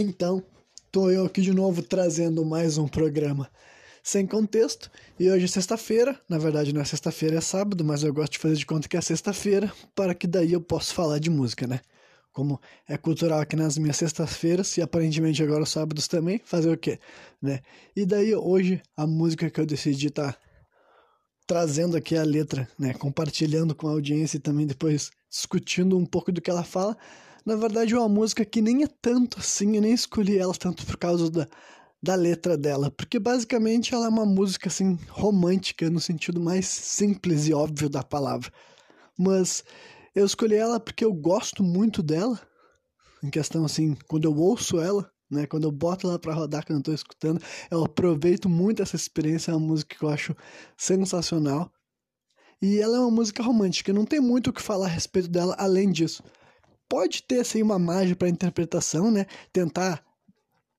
Então, tô eu aqui de novo trazendo mais um programa sem contexto. E hoje é sexta-feira, na verdade não é sexta-feira, é sábado, mas eu gosto de fazer de conta que é sexta-feira, para que daí eu possa falar de música, né? Como é cultural aqui nas minhas sextas-feiras e aparentemente agora os sábados também, fazer o quê, né? E daí hoje a música que eu decidi estar tá trazendo aqui a letra, né, compartilhando com a audiência e também depois discutindo um pouco do que ela fala, na verdade, é uma música que nem é tanto assim, eu nem escolhi ela tanto por causa da, da letra dela, porque basicamente ela é uma música assim romântica no sentido mais simples e óbvio da palavra. Mas eu escolhi ela porque eu gosto muito dela, em questão assim, quando eu ouço ela, né, quando eu boto ela para rodar quando eu tô escutando, eu aproveito muito essa experiência, é uma música que eu acho sensacional. E ela é uma música romântica, não tem muito o que falar a respeito dela além disso pode ter assim uma margem para interpretação, né? Tentar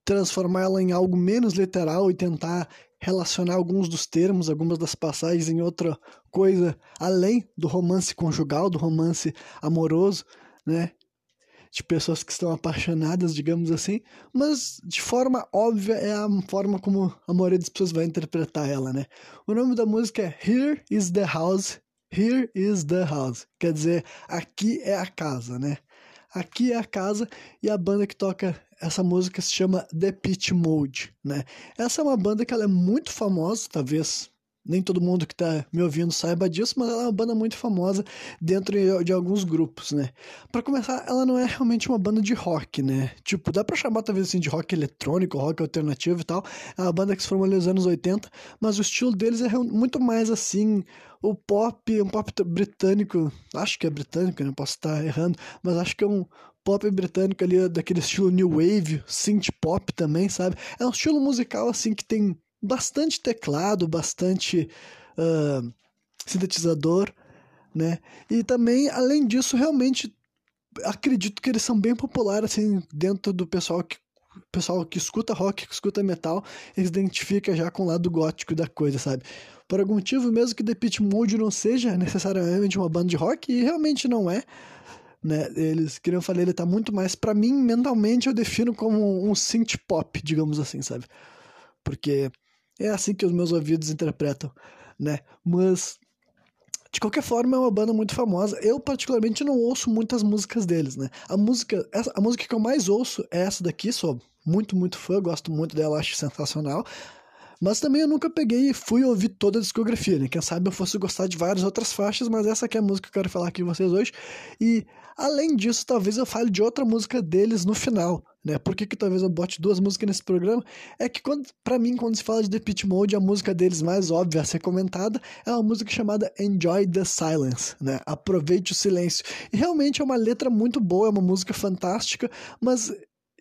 transformar ela em algo menos literal e tentar relacionar alguns dos termos, algumas das passagens em outra coisa além do romance conjugal, do romance amoroso, né? De pessoas que estão apaixonadas, digamos assim, mas de forma óbvia é a forma como a maioria das pessoas vai interpretar ela, né? O nome da música é Here is the House, Here is the House, quer dizer, aqui é a casa, né? Aqui é a casa e a banda que toca essa música se chama The Pitch Mode, né? Essa é uma banda que ela é muito famosa, talvez nem todo mundo que está me ouvindo saiba disso, mas ela é uma banda muito famosa dentro de alguns grupos, né? Para começar, ela não é realmente uma banda de rock, né? Tipo, dá para chamar talvez assim de rock eletrônico, rock alternativo e tal. É uma banda que se formou nos anos 80, mas o estilo deles é muito mais assim, o pop, um pop britânico, acho que é britânico, né? Posso estar errando, mas acho que é um pop britânico ali, daquele estilo new wave, synth pop também, sabe? É um estilo musical assim que tem bastante teclado, bastante uh, sintetizador, né? E também, além disso, realmente acredito que eles são bem populares assim dentro do pessoal que pessoal que escuta rock, que escuta metal, eles identifica já com o lado gótico da coisa, sabe? Por algum motivo, mesmo que The Pitch Mode não seja necessariamente uma banda de rock, e realmente não é, né? Eles, que eu falei, ele tá muito mais, para mim, mentalmente, eu defino como um synth pop, digamos assim, sabe? Porque é assim que os meus ouvidos interpretam, né? Mas de qualquer forma, é uma banda muito famosa. Eu, particularmente, não ouço muitas músicas deles, né? A música, a música que eu mais ouço é essa daqui, sou muito, muito fã, gosto muito dela, acho sensacional. Mas também eu nunca peguei e fui ouvir toda a discografia, né? Quem sabe eu fosse gostar de várias outras faixas, mas essa aqui é a música que eu quero falar aqui com vocês hoje. E, além disso, talvez eu fale de outra música deles no final, né? Por que, que talvez eu bote duas músicas nesse programa? É que, quando, pra mim, quando se fala de The Pitch Mode, a música deles mais óbvia a ser comentada é uma música chamada Enjoy the Silence, né? Aproveite o silêncio. E realmente é uma letra muito boa, é uma música fantástica, mas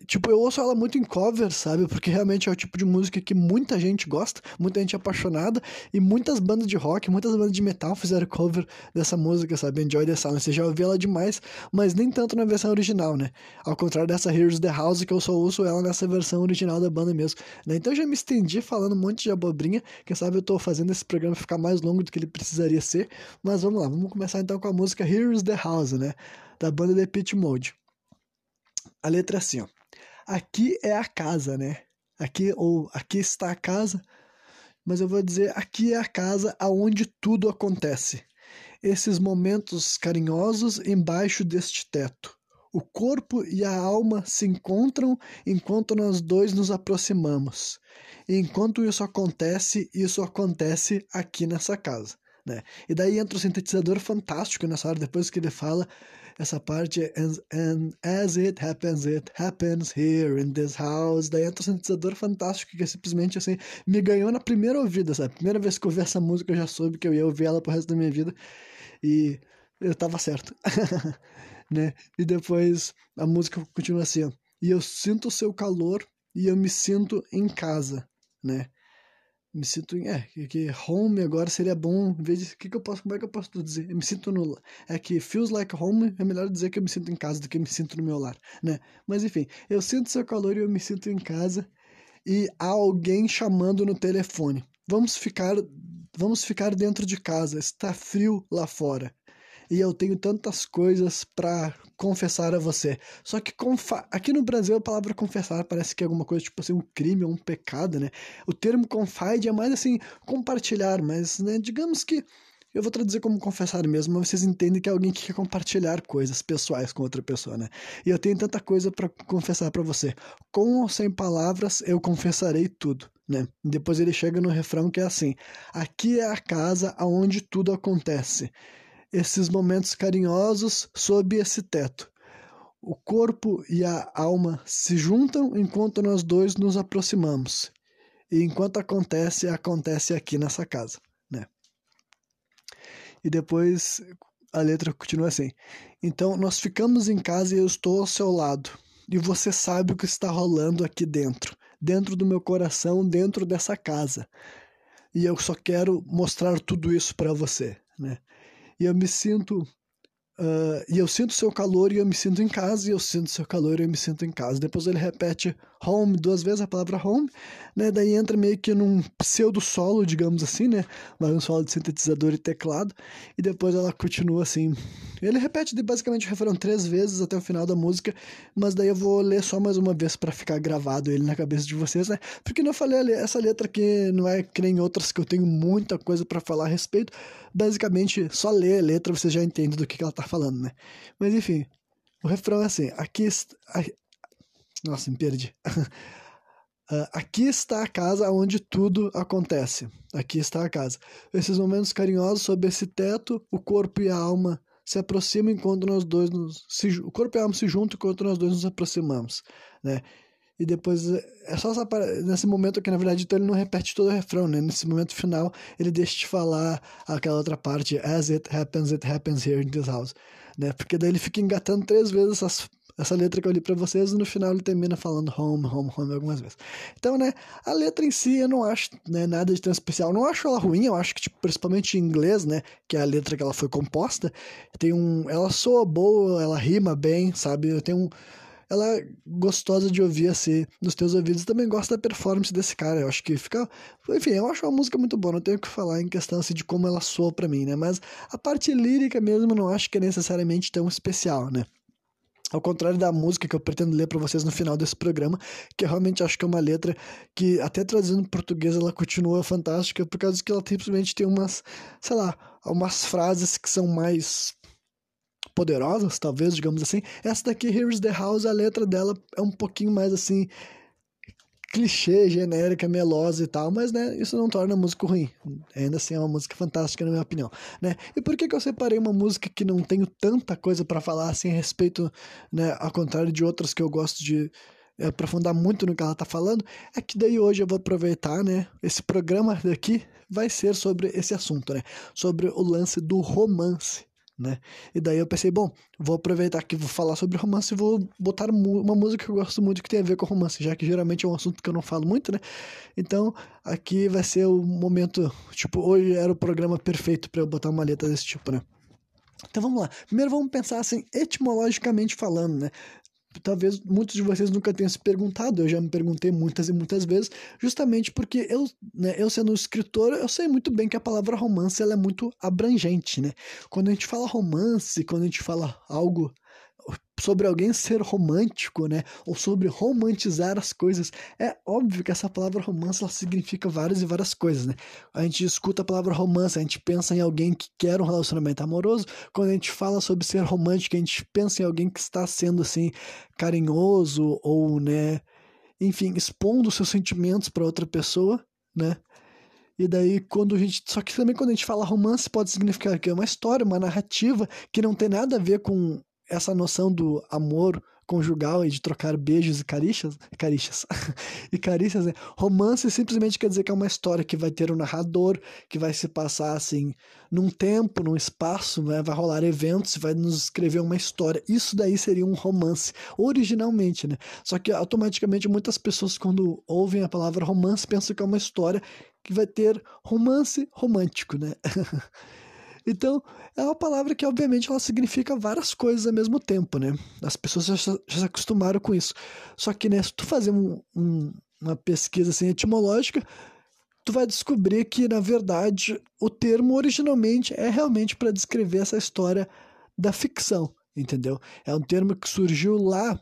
Tipo, eu ouço ela muito em cover, sabe? Porque realmente é o tipo de música que muita gente gosta, muita gente é apaixonada, e muitas bandas de rock, muitas bandas de metal fizeram cover dessa música, sabe? Enjoy the Silence. Você já ouviu ela demais, mas nem tanto na versão original, né? Ao contrário dessa Here's the House, que eu só ouço ela nessa versão original da banda mesmo. Né? Então eu já me estendi falando um monte de abobrinha. Quem sabe eu tô fazendo esse programa ficar mais longo do que ele precisaria ser. Mas vamos lá, vamos começar então com a música Here's the House, né? Da banda The Pitch Mode. A letra é assim, ó aqui é a casa, né? Aqui ou aqui está a casa, mas eu vou dizer aqui é a casa aonde tudo acontece. Esses momentos carinhosos embaixo deste teto. O corpo e a alma se encontram enquanto nós dois nos aproximamos. E enquanto isso acontece, isso acontece aqui nessa casa. Né? E daí entra o sintetizador fantástico nessa hora, depois que ele fala essa parte é and, and as it happens, it happens here in this house. Daí entra um sintetizador fantástico que simplesmente assim me ganhou na primeira ouvida, sabe? Primeira vez que eu ouvi essa música eu já soube que eu ia ouvir ela pro resto da minha vida e eu tava certo, né? E depois a música continua assim. E eu sinto o seu calor e eu me sinto em casa, né? Me sinto em. É, que home agora seria bom. Em vez de. Que que eu posso, como é que eu posso dizer? Eu me sinto no. É que feels like home é melhor dizer que eu me sinto em casa do que eu me sinto no meu lar, né? Mas enfim, eu sinto seu calor e eu me sinto em casa e há alguém chamando no telefone. Vamos ficar. Vamos ficar dentro de casa. Está frio lá fora. E eu tenho tantas coisas para confessar a você. Só que aqui no Brasil a palavra confessar parece que é alguma coisa tipo assim, um crime ou um pecado, né? O termo confide é mais assim, compartilhar, mas, né, digamos que eu vou traduzir como confessar mesmo, mas vocês entendem que é alguém que quer compartilhar coisas pessoais com outra pessoa, né? E eu tenho tanta coisa para confessar para você. Com ou sem palavras, eu confessarei tudo, né? Depois ele chega no refrão que é assim: Aqui é a casa aonde tudo acontece. Esses momentos carinhosos sob esse teto. O corpo e a alma se juntam enquanto nós dois nos aproximamos. E enquanto acontece, acontece aqui nessa casa e depois a letra continua assim. Então, nós ficamos em casa e eu estou ao seu lado. E você sabe o que está rolando aqui dentro, dentro do meu coração, dentro dessa casa. E eu só quero mostrar tudo isso para você, né? E eu me sinto Uh, e eu sinto seu calor e eu me sinto em casa, e eu sinto seu calor e eu me sinto em casa. Depois ele repete home duas vezes, a palavra home, né? Daí entra meio que num pseudo solo, digamos assim, né? Mas um solo de sintetizador e teclado, e depois ela continua assim. Ele repete basicamente o refrão três vezes até o final da música, mas daí eu vou ler só mais uma vez para ficar gravado ele na cabeça de vocês, né? Porque não falei, essa letra aqui não é que nem outras que eu tenho muita coisa para falar a respeito basicamente, só ler a letra você já entende do que, que ela tá falando, né? Mas enfim, o refrão é assim: aqui. Nossa, me perdi. Uh, aqui está a casa onde tudo acontece. Aqui está a casa. Esses momentos carinhosos sob esse teto, o corpo e a alma se aproximam enquanto nós dois nos. Se, o corpo e a alma se juntam enquanto nós dois nos aproximamos. Né? E depois é só essa, nesse momento que na verdade então ele não repete todo o refrão, né? Nesse momento final ele deixa de falar aquela outra parte as it happens it happens here in this house, né? Porque daí ele fica engatando três vezes essas, essa letra que eu li para vocês e no final ele termina falando home, home, home algumas vezes. Então, né, a letra em si eu não acho, né, nada de tão especial. Não acho ela ruim, eu acho que tipo, principalmente em inglês, né, que é a letra que ela foi composta, tem um, ela soa boa, ela rima bem, sabe? Tenho um ela é gostosa de ouvir assim nos teus ouvidos. Também gosto da performance desse cara. Eu acho que fica. Enfim, eu acho uma música muito boa. Não tenho o que falar em questão assim, de como ela soa para mim, né? Mas a parte lírica mesmo não acho que é necessariamente tão especial, né? Ao contrário da música que eu pretendo ler para vocês no final desse programa, que eu realmente acho que é uma letra que, até traduzindo em português, ela continua fantástica, por causa que ela simplesmente tem umas, sei lá, umas frases que são mais poderosas, talvez, digamos assim. Essa daqui, Here's the House, a letra dela é um pouquinho mais assim clichê, genérica, melosa e tal, mas né, isso não torna a música ruim. Ainda assim é uma música fantástica na minha opinião, né? E por que, que eu separei uma música que não tenho tanta coisa para falar assim a respeito, né, ao contrário de outras que eu gosto de aprofundar muito no que ela tá falando, é que daí hoje eu vou aproveitar, né, esse programa daqui vai ser sobre esse assunto, né? Sobre o lance do romance né? E daí eu pensei, bom, vou aproveitar que vou falar sobre romance e vou botar uma música que eu gosto muito que tem a ver com romance, já que geralmente é um assunto que eu não falo muito, né? Então, aqui vai ser o momento, tipo, hoje era o programa perfeito para eu botar uma letra desse tipo, né? Então vamos lá. Primeiro vamos pensar assim, etimologicamente falando, né? Talvez muitos de vocês nunca tenham se perguntado, eu já me perguntei muitas e muitas vezes, justamente porque eu, né, eu sendo escritor, eu sei muito bem que a palavra romance ela é muito abrangente, né? Quando a gente fala romance, quando a gente fala algo sobre alguém ser romântico, né? Ou sobre romantizar as coisas. É óbvio que essa palavra romance ela significa várias e várias coisas, né? A gente escuta a palavra romance, a gente pensa em alguém que quer um relacionamento amoroso. Quando a gente fala sobre ser romântico, a gente pensa em alguém que está sendo assim carinhoso ou, né, enfim, expondo seus sentimentos para outra pessoa, né? E daí, quando a gente. Só que também quando a gente fala romance, pode significar que é uma história, uma narrativa que não tem nada a ver com essa noção do amor conjugal e de trocar beijos e carícias, carícias e carícias, né? Romance simplesmente quer dizer que é uma história que vai ter um narrador, que vai se passar assim num tempo, num espaço, né? vai rolar eventos, vai nos escrever uma história. Isso daí seria um romance, originalmente, né? Só que automaticamente muitas pessoas quando ouvem a palavra romance pensam que é uma história que vai ter romance romântico, né? Então, é uma palavra que, obviamente, ela significa várias coisas ao mesmo tempo, né? As pessoas já, já se acostumaram com isso. Só que, né, se tu fazer um, um, uma pesquisa assim, etimológica, tu vai descobrir que, na verdade, o termo originalmente é realmente para descrever essa história da ficção, entendeu? É um termo que surgiu lá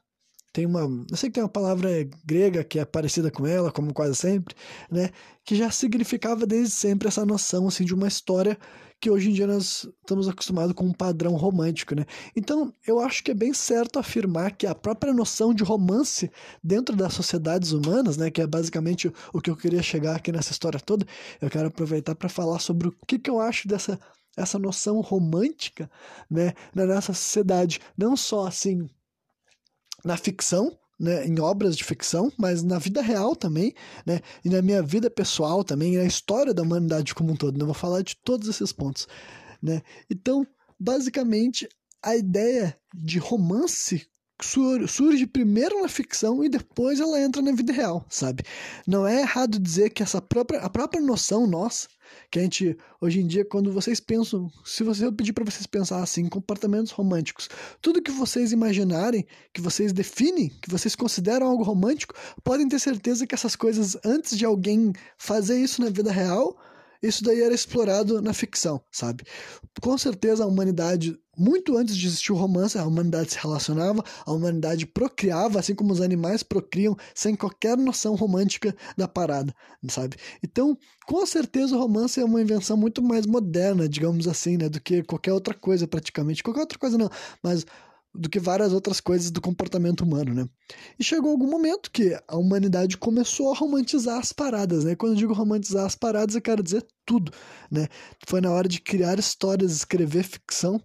tem uma, eu sei que tem uma palavra grega que é parecida com ela, como quase sempre, né, que já significava desde sempre essa noção assim de uma história que hoje em dia nós estamos acostumados com um padrão romântico, né? Então, eu acho que é bem certo afirmar que a própria noção de romance dentro das sociedades humanas, né, que é basicamente o que eu queria chegar aqui nessa história toda, eu quero aproveitar para falar sobre o que, que eu acho dessa essa noção romântica, né, na nossa sociedade, não só assim na ficção, né, em obras de ficção, mas na vida real também, né, e na minha vida pessoal também, e na história da humanidade como um todo. Né, vou falar de todos esses pontos. Né? Então, basicamente, a ideia de romance surge primeiro na ficção e depois ela entra na vida real, sabe? Não é errado dizer que essa própria a própria noção nossa, que a gente hoje em dia quando vocês pensam, se você eu pedir para vocês pensar assim, comportamentos românticos, tudo que vocês imaginarem, que vocês definem, que vocês consideram algo romântico, podem ter certeza que essas coisas antes de alguém fazer isso na vida real, isso daí era explorado na ficção, sabe? Com certeza a humanidade, muito antes de existir o romance, a humanidade se relacionava, a humanidade procriava, assim como os animais procriam, sem qualquer noção romântica da parada, sabe? Então, com certeza o romance é uma invenção muito mais moderna, digamos assim, né? Do que qualquer outra coisa, praticamente. Qualquer outra coisa não, mas do que várias outras coisas do comportamento humano, né? E chegou algum momento que a humanidade começou a romantizar as paradas, né? Quando eu digo romantizar as paradas, eu quero dizer tudo, né? Foi na hora de criar histórias, escrever ficção,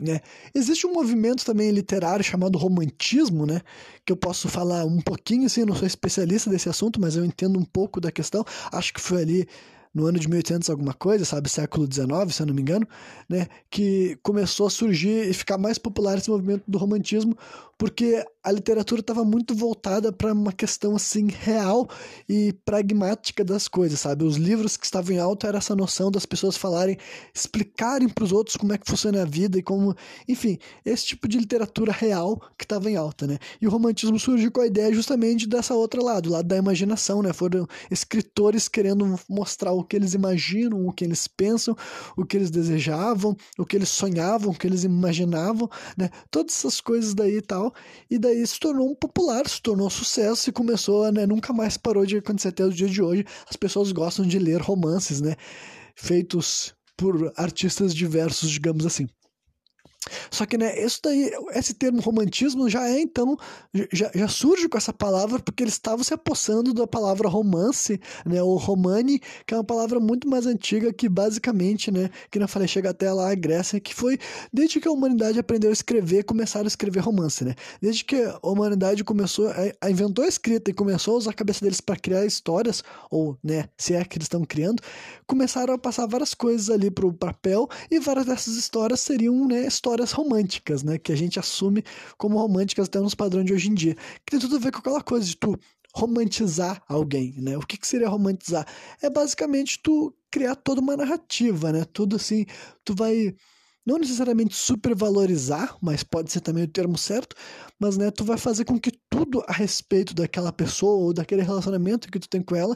né? Existe um movimento também literário chamado romantismo, né? Que eu posso falar um pouquinho, assim, eu não sou especialista desse assunto, mas eu entendo um pouco da questão. Acho que foi ali no ano de 1800 alguma coisa, sabe, século XIX, se eu não me engano, né, que começou a surgir e ficar mais popular esse movimento do romantismo, porque a literatura estava muito voltada para uma questão assim real e pragmática das coisas, sabe? Os livros que estavam em alta era essa noção das pessoas falarem, explicarem para os outros como é que funciona a vida e como, enfim, esse tipo de literatura real que estava em alta, né? E o romantismo surgiu com a ideia justamente dessa outra lado, lado da imaginação, né? Foram escritores querendo mostrar o que eles imaginam, o que eles pensam, o que eles desejavam, o que eles sonhavam, o que eles imaginavam, né? Todas essas coisas daí e tal. E daí se tornou um popular, se tornou um sucesso e começou, né, nunca mais parou de acontecer até o dia de hoje. As pessoas gostam de ler romances, né, feitos por artistas diversos, digamos assim. Só que, né, isso daí, esse termo romantismo já é, então, já, já surge com essa palavra porque eles estavam se apossando da palavra romance, né, ou romani, que é uma palavra muito mais antiga que basicamente, né, que eu falei, chega até lá a Grécia, que foi desde que a humanidade aprendeu a escrever, começaram a escrever romance, né. Desde que a humanidade começou, a, a inventou a escrita e começou a usar a cabeça deles para criar histórias, ou, né, se é que eles estão criando, começaram a passar várias coisas ali pro papel e várias dessas histórias seriam, né, histórias histórias românticas, né? Que a gente assume como românticas até nos padrões de hoje em dia. Que tem tudo a ver com aquela coisa de tu romantizar alguém, né? O que, que seria romantizar? É basicamente tu criar toda uma narrativa, né? Tudo assim, tu vai não necessariamente supervalorizar, mas pode ser também o termo certo, mas né, tu vai fazer com que tudo a respeito daquela pessoa ou daquele relacionamento que tu tem com ela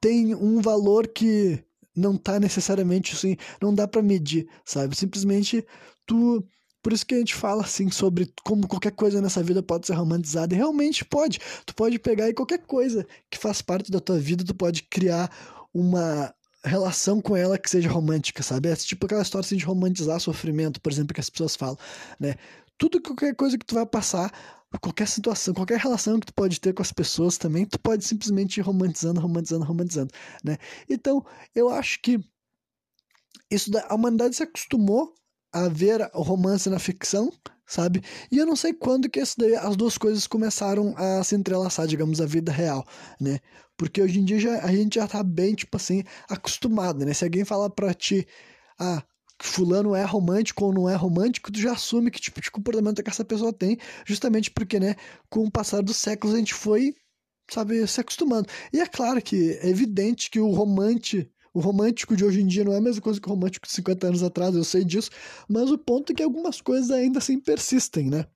tem um valor que não tá necessariamente assim, não dá para medir, sabe? Simplesmente tu por isso que a gente fala assim sobre como qualquer coisa nessa vida pode ser romantizada. E realmente pode. Tu pode pegar e qualquer coisa que faz parte da tua vida, tu pode criar uma relação com ela que seja romântica, sabe? É tipo aquela história assim, de romantizar sofrimento, por exemplo, que as pessoas falam, né? Tudo qualquer coisa que tu vai passar, qualquer situação, qualquer relação que tu pode ter com as pessoas também, tu pode simplesmente ir romantizando, romantizando, romantizando, né? Então, eu acho que isso da, a humanidade se acostumou a ver o romance na ficção, sabe? E eu não sei quando que daí, as duas coisas começaram a se entrelaçar, digamos, a vida real, né? Porque hoje em dia já, a gente já tá bem, tipo assim, acostumado, né? Se alguém falar pra ti, ah, fulano é romântico ou não é romântico, tu já assume que tipo de comportamento que essa pessoa tem, justamente porque, né, com o passar dos séculos a gente foi, sabe, se acostumando. E é claro que é evidente que o romance o romântico de hoje em dia não é a mesma coisa que o romântico de 50 anos atrás, eu sei disso, mas o ponto é que algumas coisas ainda assim persistem, né?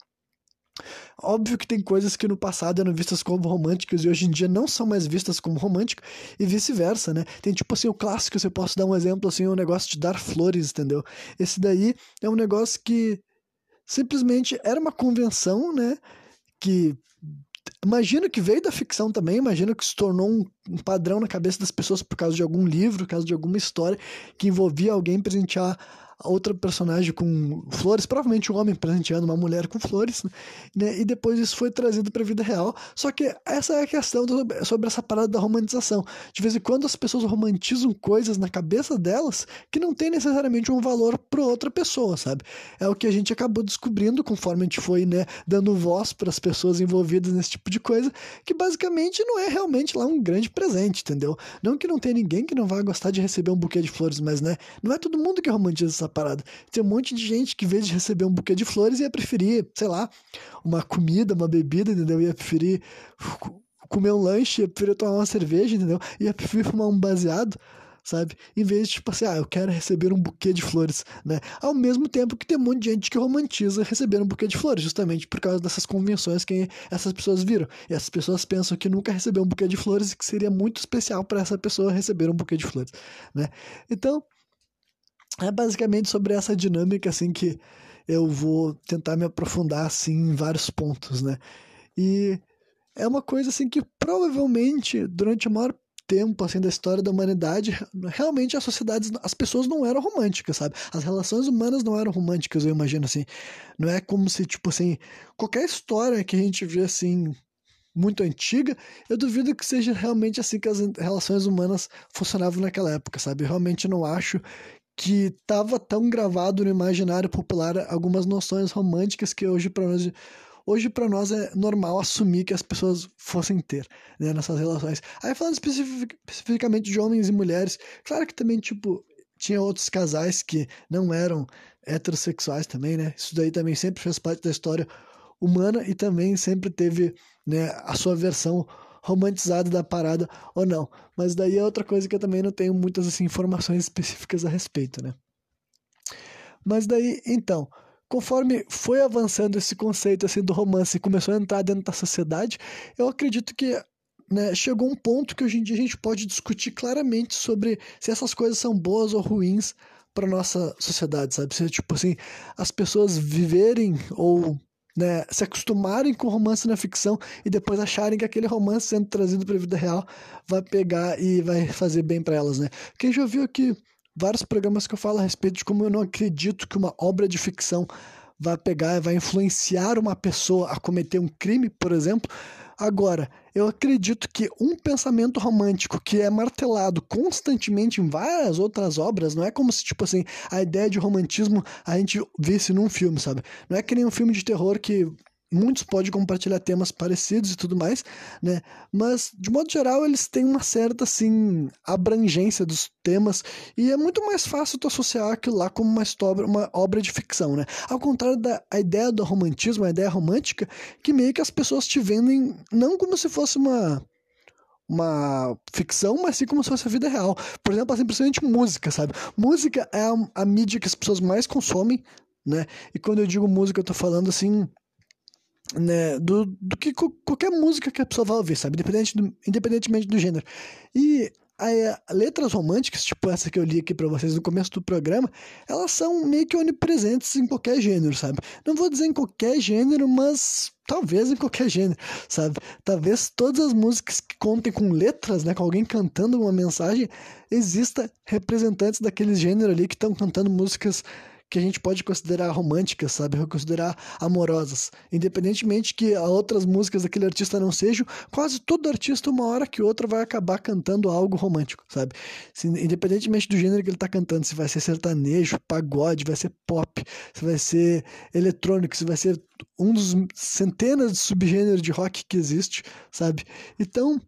Óbvio que tem coisas que no passado eram vistas como românticas e hoje em dia não são mais vistas como românticas e vice-versa, né? Tem tipo assim o clássico, se eu posso dar um exemplo assim, o um negócio de dar flores, entendeu? Esse daí é um negócio que simplesmente era uma convenção, né? Que imagino que veio da ficção também, imagino que se tornou um, um, padrão na cabeça das pessoas por causa de algum livro, por causa de alguma história que envolvia alguém presentear outra personagem com flores, provavelmente um homem presenteando uma mulher com flores, né? E depois isso foi trazido para a vida real. Só que essa é a questão do, sobre essa parada da romantização. De vez em quando as pessoas romantizam coisas na cabeça delas que não tem necessariamente um valor para outra pessoa, sabe? É o que a gente acabou descobrindo conforme a gente foi, né, dando voz para as pessoas envolvidas nesse tipo de coisa, que basicamente não é realmente lá um grande presente, entendeu? Não que não tenha ninguém que não vá gostar de receber um buquê de flores, mas né, não é todo mundo que romantiza essa parada. Tem um monte de gente que, em vez de receber um buquê de flores, ia preferir, sei lá, uma comida, uma bebida, entendeu? Ia preferir comer um lanche, ia preferir tomar uma cerveja, entendeu? Ia preferir fumar um baseado, sabe? Em vez de, tipo assim, ah, eu quero receber um buquê de flores, né? Ao mesmo tempo que tem um monte de gente que romantiza receber um buquê de flores, justamente por causa dessas convenções que essas pessoas viram. E essas pessoas pensam que nunca recebeu um buquê de flores e que seria muito especial para essa pessoa receber um buquê de flores, né? Então, é basicamente sobre essa dinâmica assim que eu vou tentar me aprofundar assim em vários pontos, né? E é uma coisa assim que provavelmente durante o maior tempo assim da história da humanidade, realmente as sociedades, as pessoas não eram românticas, sabe? As relações humanas não eram românticas, eu imagino assim. Não é como se tipo assim, qualquer história que a gente vê assim muito antiga, eu duvido que seja realmente assim que as relações humanas funcionavam naquela época, sabe? Eu realmente não acho que estava tão gravado no imaginário popular algumas noções românticas que hoje para nós hoje para nós é normal assumir que as pessoas fossem ter né, nessas relações. Aí falando especific, especificamente de homens e mulheres, claro que também tipo tinha outros casais que não eram heterossexuais também, né? Isso daí também sempre fez parte da história humana e também sempre teve né, a sua versão romantizado da parada ou não. Mas daí é outra coisa que eu também não tenho muitas assim, informações específicas a respeito, né? Mas daí, então, conforme foi avançando esse conceito assim do romance e começou a entrar dentro da sociedade, eu acredito que né, chegou um ponto que hoje em dia a gente pode discutir claramente sobre se essas coisas são boas ou ruins para nossa sociedade, sabe? Se tipo assim, as pessoas viverem ou né, se acostumarem com romance na ficção e depois acharem que aquele romance sendo trazido para a vida real vai pegar e vai fazer bem para elas, né? Quem já viu aqui vários programas que eu falo a respeito de como eu não acredito que uma obra de ficção vai pegar, vai influenciar uma pessoa a cometer um crime, por exemplo, Agora, eu acredito que um pensamento romântico que é martelado constantemente em várias outras obras, não é como se, tipo assim, a ideia de romantismo a gente visse num filme, sabe? Não é que nem um filme de terror que muitos podem compartilhar temas parecidos e tudo mais, né? Mas, de modo geral, eles têm uma certa, assim, abrangência dos temas e é muito mais fácil tu associar aquilo lá como uma, história, uma obra de ficção, né? Ao contrário da ideia do romantismo, a ideia romântica, que meio que as pessoas te vendem não como se fosse uma uma ficção, mas sim como se fosse a vida real. Por exemplo, assim, principalmente música, sabe? Música é a, a mídia que as pessoas mais consomem, né? E quando eu digo música, eu tô falando assim né, do, do que qualquer música que a pessoa vai ouvir, sabe? Independente do, independentemente do gênero. E a, letras românticas, tipo essa que eu li aqui para vocês no começo do programa, elas são meio que onipresentes em qualquer gênero, sabe? Não vou dizer em qualquer gênero, mas talvez em qualquer gênero, sabe? Talvez todas as músicas que contem com letras, né, com alguém cantando uma mensagem, exista representantes daquele gênero ali que estão cantando músicas que a gente pode considerar românticas, sabe? Considerar amorosas. Independentemente que outras músicas daquele artista não sejam, quase todo artista, uma hora que outra, vai acabar cantando algo romântico, sabe? Se, independentemente do gênero que ele está cantando, se vai ser sertanejo, pagode, vai ser pop, se vai ser eletrônico, se vai ser um dos centenas de subgêneros de rock que existe, sabe? Então,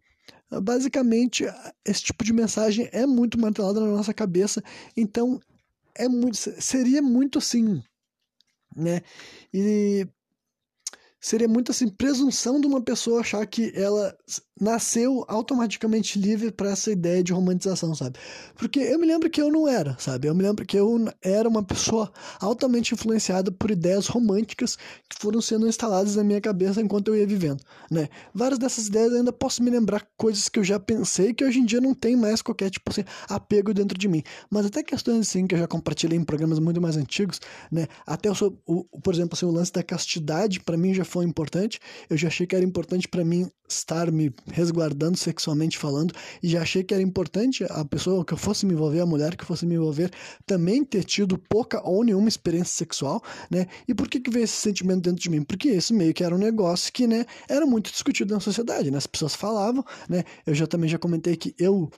basicamente esse tipo de mensagem é muito martelada na nossa cabeça então é muito, seria muito assim, né? E seria muito assim, presunção de uma pessoa achar que ela nasceu automaticamente livre para essa ideia de romantização, sabe? Porque eu me lembro que eu não era, sabe? Eu me lembro que eu era uma pessoa altamente influenciada por ideias românticas que foram sendo instaladas na minha cabeça enquanto eu ia vivendo, né? Várias dessas ideias ainda posso me lembrar coisas que eu já pensei que hoje em dia não tem mais qualquer tipo assim apego dentro de mim. Mas até questões assim que eu já compartilhei em programas muito mais antigos, né? Até sou, o, por exemplo, assim, o lance da castidade para mim já foi importante. Eu já achei que era importante para mim estar me resguardando sexualmente falando e já achei que era importante a pessoa que eu fosse me envolver, a mulher que fosse me envolver, também ter tido pouca ou nenhuma experiência sexual, né? E por que que veio esse sentimento dentro de mim? Porque esse meio que era um negócio que, né, era muito discutido na sociedade, né? As pessoas falavam, né? Eu já também já comentei que eu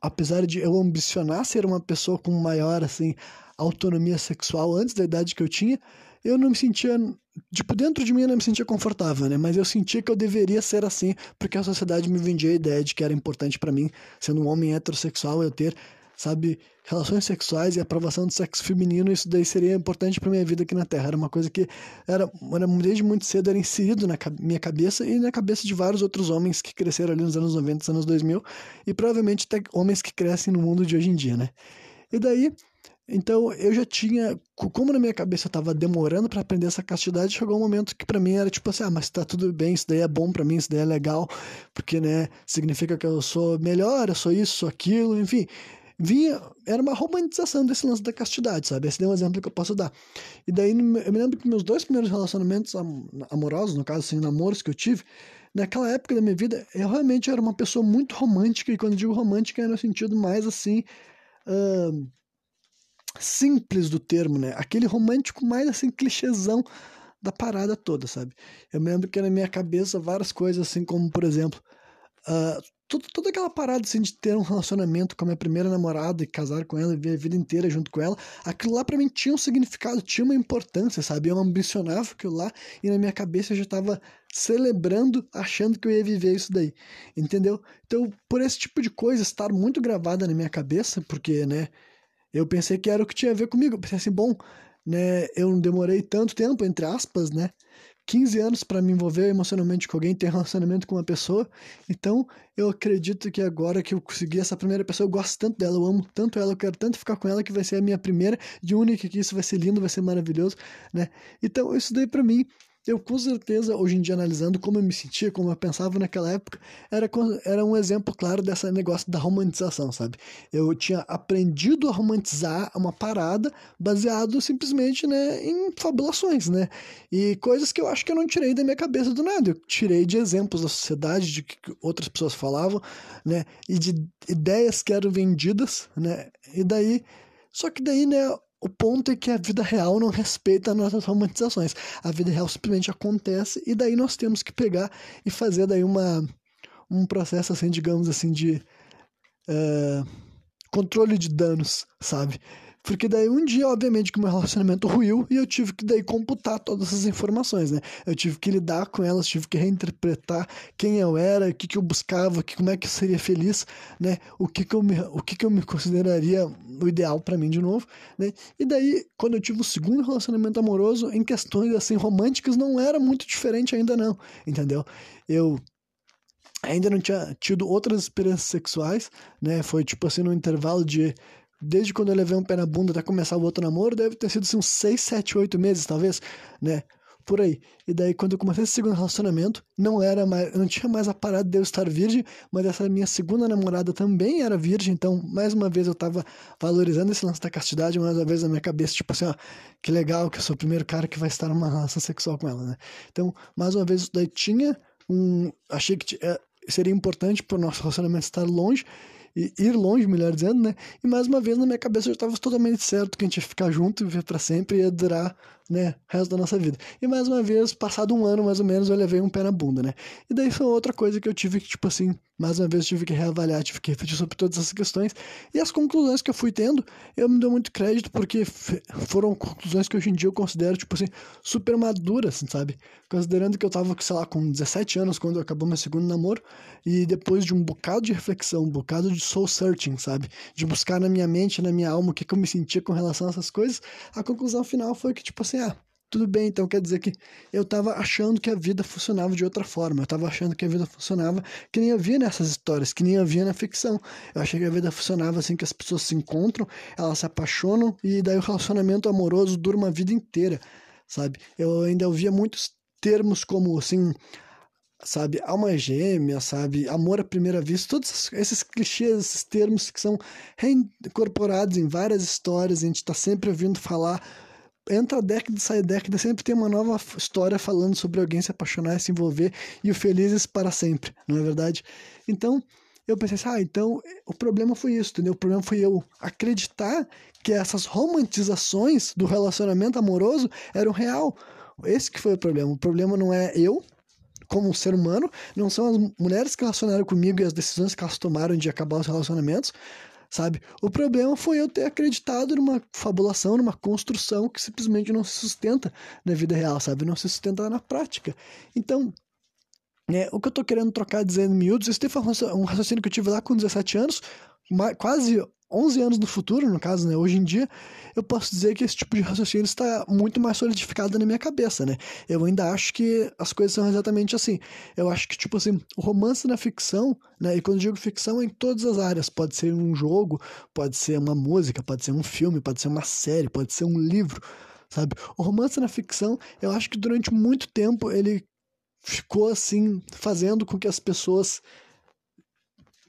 apesar de eu ambicionar ser uma pessoa com maior assim autonomia sexual antes da idade que eu tinha, eu não me sentia, tipo, dentro de mim eu não me sentia confortável, né? Mas eu sentia que eu deveria ser assim, porque a sociedade me vendia a ideia de que era importante para mim, sendo um homem heterossexual, eu ter, sabe, relações sexuais e aprovação do sexo feminino, isso daí seria importante para minha vida aqui na Terra. Era uma coisa que era, era desde muito cedo era inserido na minha cabeça e na cabeça de vários outros homens que cresceram ali nos anos 90, anos 2000, e provavelmente até homens que crescem no mundo de hoje em dia, né? E daí então eu já tinha, como na minha cabeça eu tava demorando para aprender essa castidade, chegou um momento que para mim era tipo assim, ah, mas tá tudo bem, isso daí é bom para mim, isso daí é legal, porque né, significa que eu sou melhor, eu sou isso, sou aquilo, enfim. Vinha, era uma romantização desse lance da castidade, sabe? Esse é um exemplo que eu posso dar. E daí eu me lembro que meus dois primeiros relacionamentos amorosos, no caso assim, namoros que eu tive, naquela época da minha vida, eu realmente era uma pessoa muito romântica, e quando digo romântica é no sentido mais assim. Uh, simples do termo, né? Aquele romântico mais assim, clichêzão da parada toda, sabe? Eu me lembro que na minha cabeça várias coisas assim, como por exemplo, uh, tudo, toda aquela parada assim de ter um relacionamento com a minha primeira namorada e casar com ela e viver a vida inteira junto com ela, aquilo lá para mim tinha um significado, tinha uma importância, sabe? Eu ambicionava aquilo lá e na minha cabeça eu já tava celebrando, achando que eu ia viver isso daí, entendeu? Então, por esse tipo de coisa estar muito gravada na minha cabeça, porque, né, eu pensei que era o que tinha a ver comigo. Eu pensei assim, bom, né, eu não demorei tanto tempo, entre aspas, né? 15 anos para me envolver emocionalmente com alguém, ter relacionamento com uma pessoa. Então, eu acredito que agora que eu consegui essa primeira pessoa, eu gosto tanto dela, eu amo tanto ela, eu quero tanto ficar com ela que vai ser a minha primeira e única que isso vai ser lindo, vai ser maravilhoso, né? Então, isso daí para mim eu com certeza, hoje em dia, analisando como eu me sentia, como eu pensava naquela época, era, era um exemplo claro desse negócio da romantização, sabe? Eu tinha aprendido a romantizar uma parada baseado simplesmente né, em fabulações, né? E coisas que eu acho que eu não tirei da minha cabeça do nada. Eu tirei de exemplos da sociedade, de que outras pessoas falavam, né? E de ideias que eram vendidas, né? E daí. Só que daí, né, o ponto é que a vida real não respeita as nossas romantizações. A vida real simplesmente acontece e daí nós temos que pegar e fazer daí uma, um processo assim, digamos assim, de uh, controle de danos, sabe? Porque daí um dia, obviamente, que meu relacionamento ruiu e eu tive que daí computar todas essas informações, né? Eu tive que lidar com elas, tive que reinterpretar quem eu era, o que, que eu buscava, que, como é que eu seria feliz, né? O que, que, eu, me, o que, que eu me consideraria o ideal para mim de novo, né? E daí, quando eu tive o segundo relacionamento amoroso, em questões assim românticas, não era muito diferente ainda não, entendeu? Eu ainda não tinha tido outras experiências sexuais, né? Foi tipo assim no intervalo de desde quando eu levei um pé na bunda até começar o outro namoro, deve ter sido assim, uns 6, 7, 8 meses, talvez, né? Por aí. E daí, quando eu comecei esse segundo relacionamento, não era mais, não tinha mais a parada de eu estar virgem, mas essa minha segunda namorada também era virgem, então, mais uma vez, eu tava valorizando esse lance da castidade, mais uma vez na minha cabeça, tipo assim, ó, que legal que eu sou o primeiro cara que vai estar numa relação sexual com ela, né? Então, mais uma vez, isso daí tinha um. Achei que é, seria importante para o nosso relacionamento estar longe, ir longe, melhor dizendo, né? E mais uma vez na minha cabeça eu estava totalmente certo que a gente ia ficar junto, viver para sempre e ia durar né, o resto da nossa vida. E mais uma vez, passado um ano mais ou menos, eu levei um pé na bunda, né? E daí foi outra coisa que eu tive que, tipo assim, mais uma vez tive que reavaliar, tive que refletir sobre todas essas questões. E as conclusões que eu fui tendo, eu me dou muito crédito porque foram conclusões que hoje em dia eu considero, tipo assim, super maduras, sabe? Considerando que eu tava, sei lá, com 17 anos quando acabou meu segundo namoro, e depois de um bocado de reflexão, um bocado de soul searching, sabe? De buscar na minha mente, na minha alma, o que, que eu me sentia com relação a essas coisas, a conclusão final foi que, tipo assim, ah, tudo bem, então quer dizer que eu estava achando que a vida funcionava de outra forma. Eu estava achando que a vida funcionava que nem havia nessas histórias, que nem havia na ficção. Eu achei que a vida funcionava assim que as pessoas se encontram, elas se apaixonam e daí o relacionamento amoroso dura uma vida inteira, sabe? Eu ainda ouvia muitos termos como assim, sabe, alma gêmea, sabe, amor à primeira vista, todos esses clichês, esses termos que são reincorporados em várias histórias, a gente está sempre ouvindo falar entra a década e sai a década, sempre tem uma nova história falando sobre alguém se apaixonar se envolver e o felizes para sempre, não é verdade? Então, eu pensei assim, ah, então o problema foi isso, entendeu? O problema foi eu acreditar que essas romantizações do relacionamento amoroso eram real. Esse que foi o problema. O problema não é eu, como um ser humano, não são as mulheres que relacionaram comigo e as decisões que elas tomaram de acabar os relacionamentos, sabe? O problema foi eu ter acreditado numa fabulação, numa construção que simplesmente não se sustenta na vida real, sabe? Não se sustenta na prática. Então, é, o que eu tô querendo trocar dizendo miúdos, esse foi um raciocínio que eu tive lá com 17 anos, quase 11 anos no futuro, no caso, né? Hoje em dia, eu posso dizer que esse tipo de raciocínio está muito mais solidificado na minha cabeça, né? Eu ainda acho que as coisas são exatamente assim. Eu acho que, tipo assim, o romance na ficção, né? E quando digo ficção, é em todas as áreas. Pode ser um jogo, pode ser uma música, pode ser um filme, pode ser uma série, pode ser um livro, sabe? O romance na ficção, eu acho que durante muito tempo ele ficou assim, fazendo com que as pessoas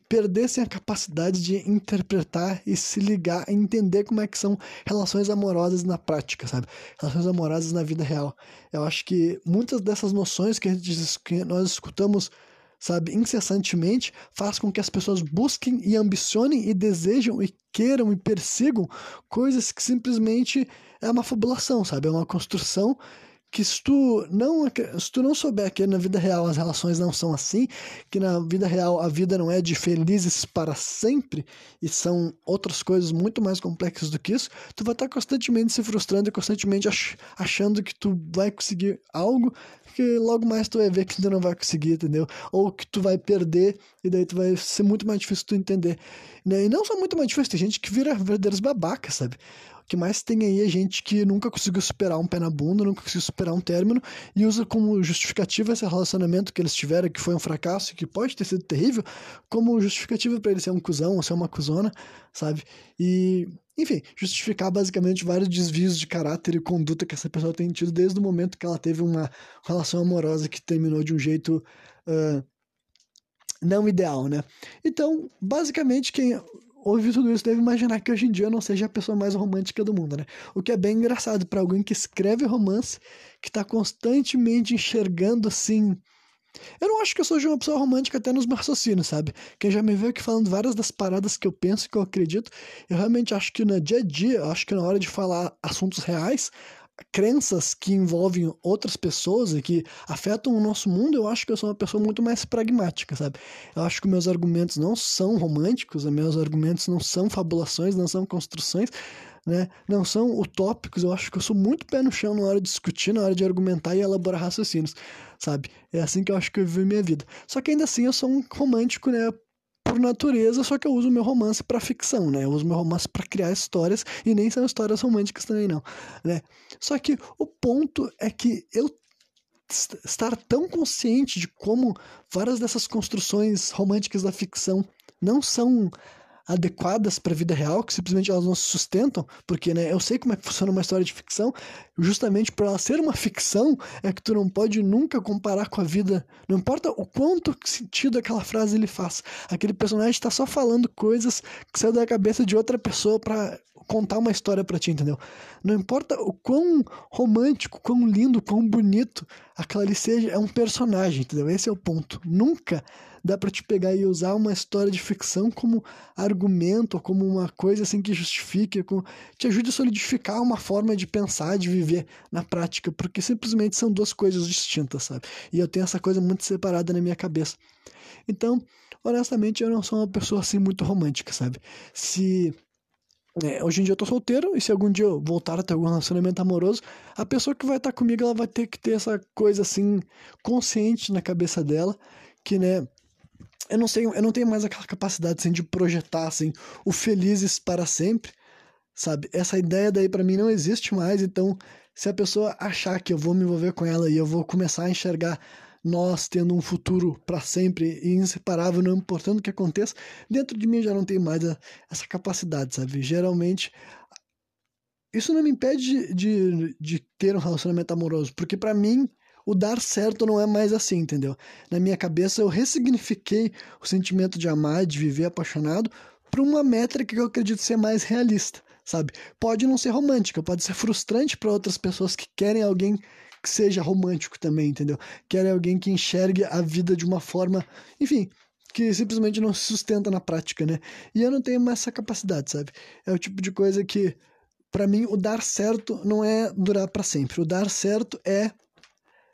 perdessem a capacidade de interpretar e se ligar, entender como é que são relações amorosas na prática, sabe? Relações amorosas na vida real. Eu acho que muitas dessas noções que, gente, que nós escutamos, sabe, incessantemente, faz com que as pessoas busquem e ambicionem e desejam e queiram e persigam coisas que simplesmente é uma fabulação, sabe? É uma construção que se tu não se tu não souber que na vida real as relações não são assim, que na vida real a vida não é de felizes para sempre e são outras coisas muito mais complexas do que isso, tu vai estar constantemente se frustrando e constantemente ach achando que tu vai conseguir algo que logo mais tu vai ver que tu não vai conseguir, entendeu? Ou que tu vai perder e daí tu vai ser muito mais difícil tu entender. Né? E não só muito mais difícil, tem gente que vira verdadeiros babacas, sabe? Que mais tem aí é gente que nunca conseguiu superar um pé na bunda, nunca conseguiu superar um término e usa como justificativa esse relacionamento que eles tiveram, que foi um fracasso, que pode ter sido terrível, como justificativa para ele ser um cuzão ou ser uma cuzona, sabe? E, enfim, justificar basicamente vários desvios de caráter e conduta que essa pessoa tem tido desde o momento que ela teve uma relação amorosa que terminou de um jeito. Uh, não ideal, né? Então, basicamente, quem ouve tudo isso deve imaginar que hoje em dia eu não seja a pessoa mais romântica do mundo, né? O que é bem engraçado para alguém que escreve romance, que tá constantemente enxergando assim. Eu não acho que eu seja uma pessoa romântica até nos meus raciocínios, sabe? Quem já me viu aqui falando várias das paradas que eu penso, que eu acredito, eu realmente acho que no dia a dia, acho que na hora de falar assuntos reais, crenças que envolvem outras pessoas e que afetam o nosso mundo, eu acho que eu sou uma pessoa muito mais pragmática, sabe? Eu acho que meus argumentos não são românticos, meus argumentos não são fabulações, não são construções, né? Não são utópicos. Eu acho que eu sou muito pé no chão na hora de discutir, na hora de argumentar e elaborar raciocínios, sabe? É assim que eu acho que eu vivo minha vida. Só que ainda assim eu sou um romântico, né? Por natureza, só que eu uso meu romance para ficção, né? Eu uso meu romance para criar histórias e nem são histórias românticas também não, né? Só que o ponto é que eu estar tão consciente de como várias dessas construções românticas da ficção não são adequadas para a vida real, que simplesmente elas não se sustentam, porque né, eu sei como é que funciona uma história de ficção, justamente por ela ser uma ficção, é que tu não pode nunca comparar com a vida, não importa o quanto sentido aquela frase ele faz. Aquele personagem está só falando coisas que saiu da cabeça de outra pessoa para contar uma história para ti, entendeu? Não importa o quão romântico, quão lindo, quão bonito aquela ali seja, é um personagem, entendeu? Esse é o ponto. Nunca dá para te pegar e usar uma história de ficção como argumento, como uma coisa assim que justifique, como, te ajude a solidificar uma forma de pensar, de viver na prática, porque simplesmente são duas coisas distintas, sabe? E eu tenho essa coisa muito separada na minha cabeça. Então, honestamente, eu não sou uma pessoa assim muito romântica, sabe? Se é, hoje em dia eu tô solteiro e se algum dia eu voltar a ter algum relacionamento amoroso, a pessoa que vai estar comigo ela vai ter que ter essa coisa assim consciente na cabeça dela, que né, eu não sei, eu não tenho mais aquela capacidade assim, de projetar assim, o felizes para sempre, sabe? Essa ideia daí para mim não existe mais, então se a pessoa achar que eu vou me envolver com ela e eu vou começar a enxergar nós tendo um futuro para sempre e inseparável, não importando o que aconteça, dentro de mim já não tem mais essa capacidade, sabe? Geralmente, isso não me impede de, de, de ter um relacionamento amoroso, porque para mim o dar certo não é mais assim, entendeu? Na minha cabeça eu ressignifiquei o sentimento de amar, de viver apaixonado, para uma métrica que eu acredito ser mais realista, sabe? Pode não ser romântica, pode ser frustrante para outras pessoas que querem alguém que seja romântico também, entendeu? Querem alguém que enxergue a vida de uma forma, enfim, que simplesmente não se sustenta na prática, né? E eu não tenho mais essa capacidade, sabe? É o tipo de coisa que para mim o dar certo não é durar para sempre. O dar certo é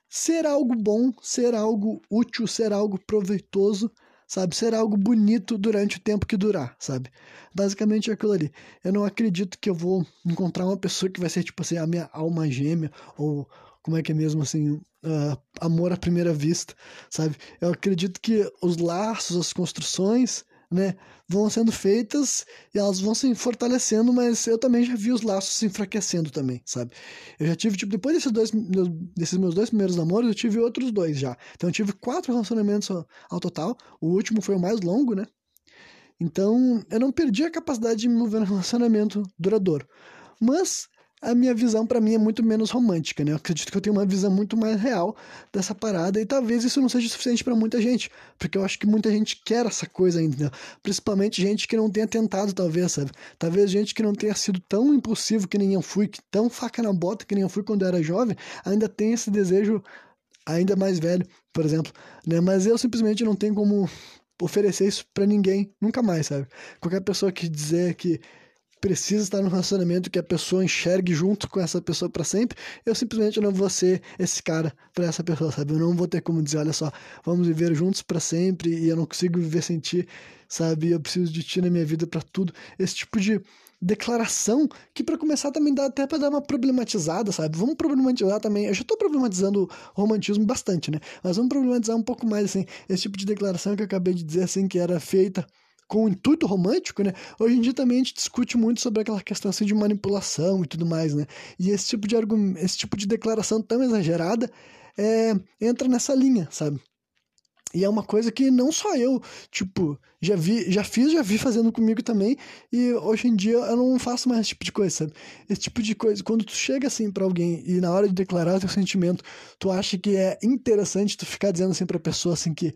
ser algo bom, ser algo útil, ser algo proveitoso, sabe? Ser algo bonito durante o tempo que durar, sabe? Basicamente é aquilo ali. Eu não acredito que eu vou encontrar uma pessoa que vai ser, tipo assim, a minha alma gêmea, ou como é que é mesmo assim, uh, amor à primeira vista, sabe? Eu acredito que os laços, as construções, né, vão sendo feitas e elas vão se fortalecendo, mas eu também já vi os laços se enfraquecendo também, sabe? Eu já tive, tipo, depois desses dois, desses meus dois primeiros namoros, eu tive outros dois já. Então eu tive quatro relacionamentos ao total, o último foi o mais longo, né? Então eu não perdi a capacidade de me mover no relacionamento duradouro. Mas a minha visão para mim é muito menos romântica, né? Eu acredito que eu tenho uma visão muito mais real dessa parada e talvez isso não seja suficiente para muita gente, porque eu acho que muita gente quer essa coisa ainda, né? principalmente gente que não tenha tentado, talvez, sabe? Talvez gente que não tenha sido tão impulsivo que nem eu fui, tão faca na bota que nem eu fui quando eu era jovem, ainda tem esse desejo ainda mais velho, por exemplo, né? Mas eu simplesmente não tenho como oferecer isso para ninguém, nunca mais, sabe? Qualquer pessoa que dizer que precisa estar num relacionamento que a pessoa enxergue junto com essa pessoa para sempre, eu simplesmente não vou ser esse cara para essa pessoa, sabe? Eu não vou ter como dizer, olha só, vamos viver juntos para sempre e eu não consigo viver sem ti, sabe? Eu preciso de ti na minha vida para tudo. Esse tipo de declaração que para começar também dá até para dar uma problematizada, sabe? Vamos problematizar também. Eu já tô problematizando o romantismo bastante, né? Mas vamos problematizar um pouco mais assim, esse tipo de declaração que eu acabei de dizer assim que era feita com o intuito romântico, né? Hoje em dia também a gente discute muito sobre aquela questão assim, de manipulação e tudo mais, né? E esse tipo de esse tipo de declaração tão exagerada é, entra nessa linha, sabe? E é uma coisa que não só eu, tipo, já vi, já fiz, já vi fazendo comigo também, e hoje em dia eu não faço mais esse tipo de coisa, sabe? Esse tipo de coisa, quando tu chega assim para alguém e na hora de declarar teu sentimento, tu acha que é interessante tu ficar dizendo assim pra pessoa assim que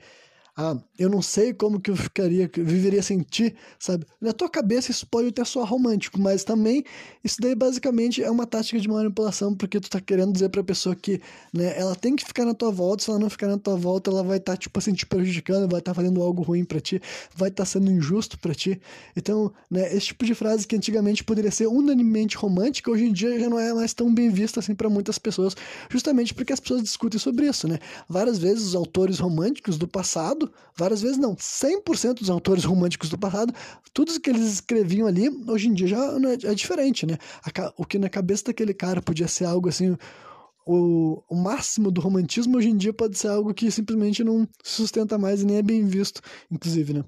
ah, eu não sei como que eu ficaria, viveria sem ti, sabe? Na tua cabeça isso pode até soar romântico, mas também isso daí basicamente é uma tática de manipulação, porque tu tá querendo dizer pra pessoa que, né, ela tem que ficar na tua volta, se ela não ficar na tua volta, ela vai estar, tá, tipo assim, te prejudicando, vai estar tá fazendo algo ruim para ti, vai estar tá sendo injusto para ti. Então, né, esse tipo de frase que antigamente poderia ser unanimemente romântica, hoje em dia já não é mais tão bem vista assim para muitas pessoas, justamente porque as pessoas discutem sobre isso, né? Várias vezes os autores românticos do passado várias vezes não, 100% dos autores românticos do passado, tudo que eles escreviam ali, hoje em dia já é, é diferente, né? O que na cabeça daquele cara podia ser algo assim, o, o máximo do romantismo, hoje em dia pode ser algo que simplesmente não se sustenta mais e nem é bem visto, inclusive, né?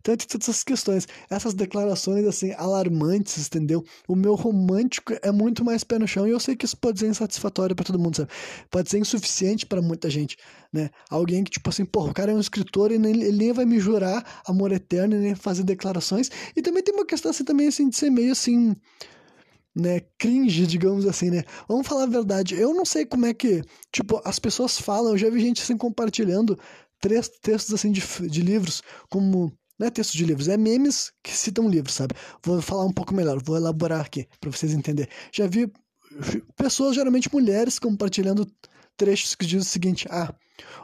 Então, tem todas essas questões, essas declarações assim, alarmantes, entendeu? O meu romântico é muito mais pé no chão e eu sei que isso pode ser insatisfatório para todo mundo, sabe? Pode ser insuficiente para muita gente, né? Alguém que, tipo assim, porra, o cara é um escritor e nem, ele nem vai me jurar amor eterno nem fazer declarações. E também tem uma questão assim, também, assim, de ser meio assim né, cringe, digamos assim, né? Vamos falar a verdade. Eu não sei como é que, tipo, as pessoas falam, eu já vi gente assim compartilhando três textos assim de, de livros como não é texto de livros, é memes que citam livros, sabe? Vou falar um pouco melhor, vou elaborar aqui para vocês entenderem. Já vi pessoas, geralmente mulheres, compartilhando trechos que dizem o seguinte: ah,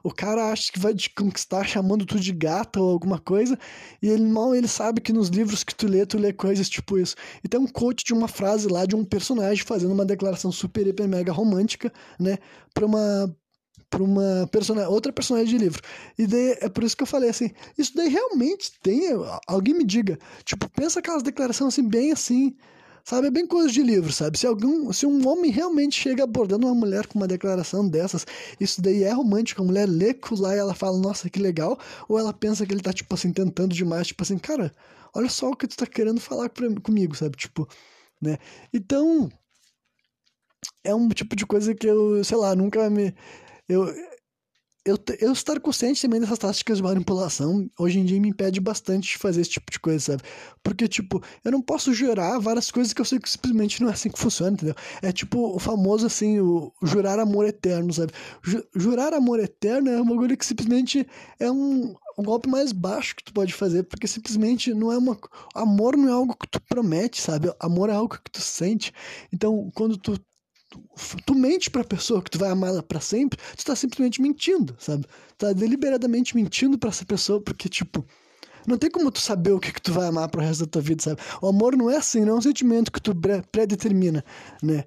o cara acha que vai te conquistar chamando tu de gata ou alguma coisa, e ele mal ele sabe que nos livros que tu lê, tu lê coisas tipo isso. E tem um coach de uma frase lá de um personagem fazendo uma declaração super, hiper, mega romântica, né, pra uma para uma personagem, outra personagem de livro. E daí é por isso que eu falei assim, isso daí realmente tem, alguém me diga, tipo, pensa aquelas declarações assim bem assim, sabe, é bem coisa de livro, sabe? Se algum, se um homem realmente chega abordando uma mulher com uma declaração dessas, isso daí é romântico, a mulher lê lá e ela fala, nossa, que legal, ou ela pensa que ele tá tipo assim tentando demais, tipo assim, cara, olha só o que tu tá querendo falar comigo, sabe? Tipo, né? Então, é um tipo de coisa que eu, sei lá, nunca me. Eu, eu, eu estar consciente também dessas táticas de manipulação, hoje em dia me impede bastante de fazer esse tipo de coisa, sabe? Porque, tipo, eu não posso jurar várias coisas que eu sei que simplesmente não é assim que funciona, entendeu? É tipo o famoso, assim, o jurar amor eterno, sabe? Jurar amor eterno é um bagulho que simplesmente é um, um golpe mais baixo que tu pode fazer, porque simplesmente não é uma. Amor não é algo que tu promete, sabe? Amor é algo que tu sente. Então, quando tu tu mente pra pessoa que tu vai amar ela pra sempre, tu tá simplesmente mentindo, sabe? Tá deliberadamente mentindo pra essa pessoa, porque, tipo, não tem como tu saber o que, que tu vai amar pro resto da tua vida, sabe? O amor não é assim, não é um sentimento que tu predetermina, né?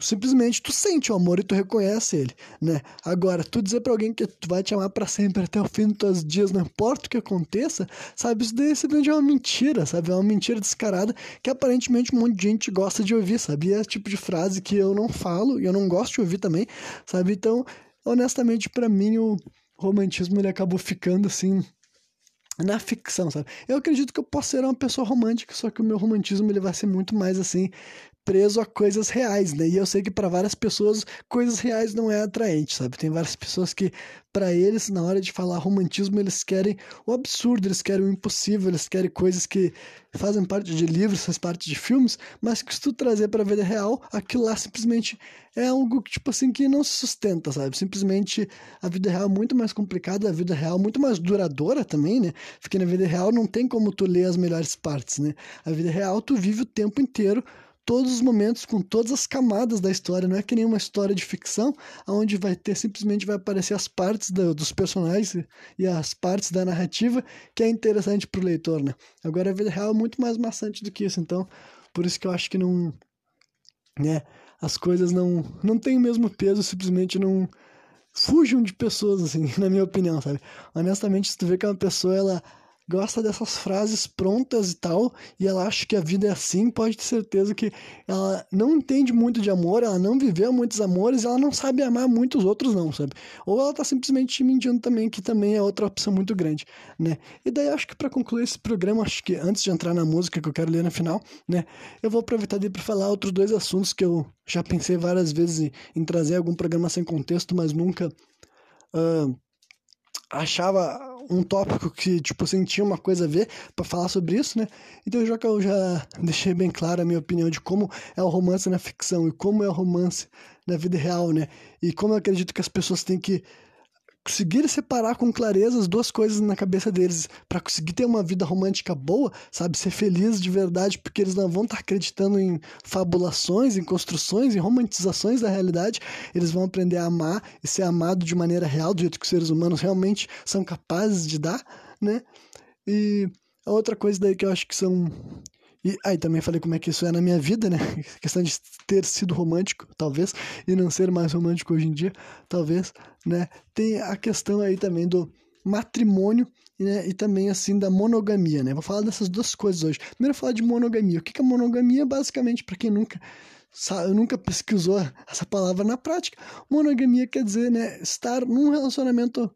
Simplesmente tu sente o amor e tu reconhece ele, né? Agora, tu dizer para alguém que tu vai te amar para sempre até o fim dos teus dias, não importa o que aconteça, sabe? Isso daí é uma mentira, sabe? É uma mentira descarada que aparentemente um monte de gente gosta de ouvir, sabe? É o tipo de frase que eu não falo e eu não gosto de ouvir também, sabe? Então, honestamente, para mim o romantismo ele acabou ficando assim na ficção, sabe? Eu acredito que eu posso ser uma pessoa romântica, só que o meu romantismo ele vai ser muito mais assim preso a coisas reais, né? E eu sei que para várias pessoas coisas reais não é atraente, sabe? Tem várias pessoas que para eles na hora de falar romantismo eles querem o absurdo, eles querem o impossível, eles querem coisas que fazem parte de livros, fazem parte de filmes, mas que se tu trazer para a vida real, aquilo lá simplesmente é algo que tipo assim que não se sustenta, sabe? Simplesmente a vida real é muito mais complicada, a vida real é muito mais duradoura também, né? Porque na vida real não tem como tu ler as melhores partes, né? A vida real tu vive o tempo inteiro todos os momentos, com todas as camadas da história. Não é que nem uma história de ficção, onde vai ter simplesmente vai aparecer as partes do, dos personagens e as partes da narrativa que é interessante para o leitor, né? Agora a vida real é muito mais maçante do que isso, então por isso que eu acho que não, né? As coisas não não têm o mesmo peso, simplesmente não fujam de pessoas assim, na minha opinião, sabe? Honestamente, se tu vê que uma pessoa ela gosta dessas frases prontas e tal, e ela acha que a vida é assim, pode ter certeza que ela não entende muito de amor, ela não viveu muitos amores, ela não sabe amar muitos outros não, sabe? Ou ela tá simplesmente mentindo também, que também é outra opção muito grande, né? E daí acho que para concluir esse programa, acho que antes de entrar na música que eu quero ler no final, né, eu vou aproveitar para falar outros dois assuntos que eu já pensei várias vezes em, em trazer algum programa sem contexto, mas nunca uh, achava um tópico que, tipo tinha uma coisa a ver para falar sobre isso, né? Então, já que eu já deixei bem clara a minha opinião de como é o romance na ficção e como é o romance na vida real, né? E como eu acredito que as pessoas têm que conseguir separar com clareza as duas coisas na cabeça deles para conseguir ter uma vida romântica boa, sabe, ser feliz de verdade, porque eles não vão estar tá acreditando em fabulações, em construções, em romantizações da realidade, eles vão aprender a amar e ser amado de maneira real, do jeito que os seres humanos realmente são capazes de dar, né? E a outra coisa daí que eu acho que são e aí ah, também falei como é que isso é na minha vida, né? A questão de ter sido romântico, talvez, e não ser mais romântico hoje em dia, talvez, né? Tem a questão aí também do matrimônio né? e também assim da monogamia, né? Vou falar dessas duas coisas hoje. Primeiro falar de monogamia. O que é monogamia? Basicamente, para quem nunca sabe, nunca pesquisou essa palavra na prática, monogamia quer dizer, né, estar num relacionamento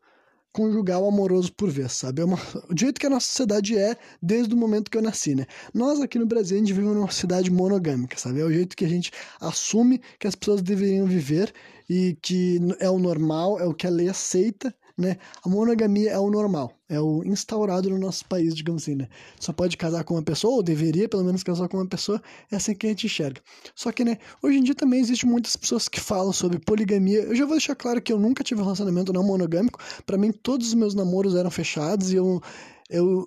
conjugal amoroso por vez, sabe? É uma, o jeito que a nossa sociedade é desde o momento que eu nasci, né? Nós aqui no Brasil, a gente vive numa sociedade monogâmica, sabe? É o jeito que a gente assume que as pessoas deveriam viver e que é o normal, é o que a lei aceita né? A monogamia é o normal, é o instaurado no nosso país, digamos assim, né? Só pode casar com uma pessoa, ou deveria pelo menos casar com uma pessoa, é assim que a gente enxerga. Só que, né, hoje em dia também existem muitas pessoas que falam sobre poligamia. Eu já vou deixar claro que eu nunca tive um relacionamento não monogâmico. Para mim, todos os meus namoros eram fechados e eu, eu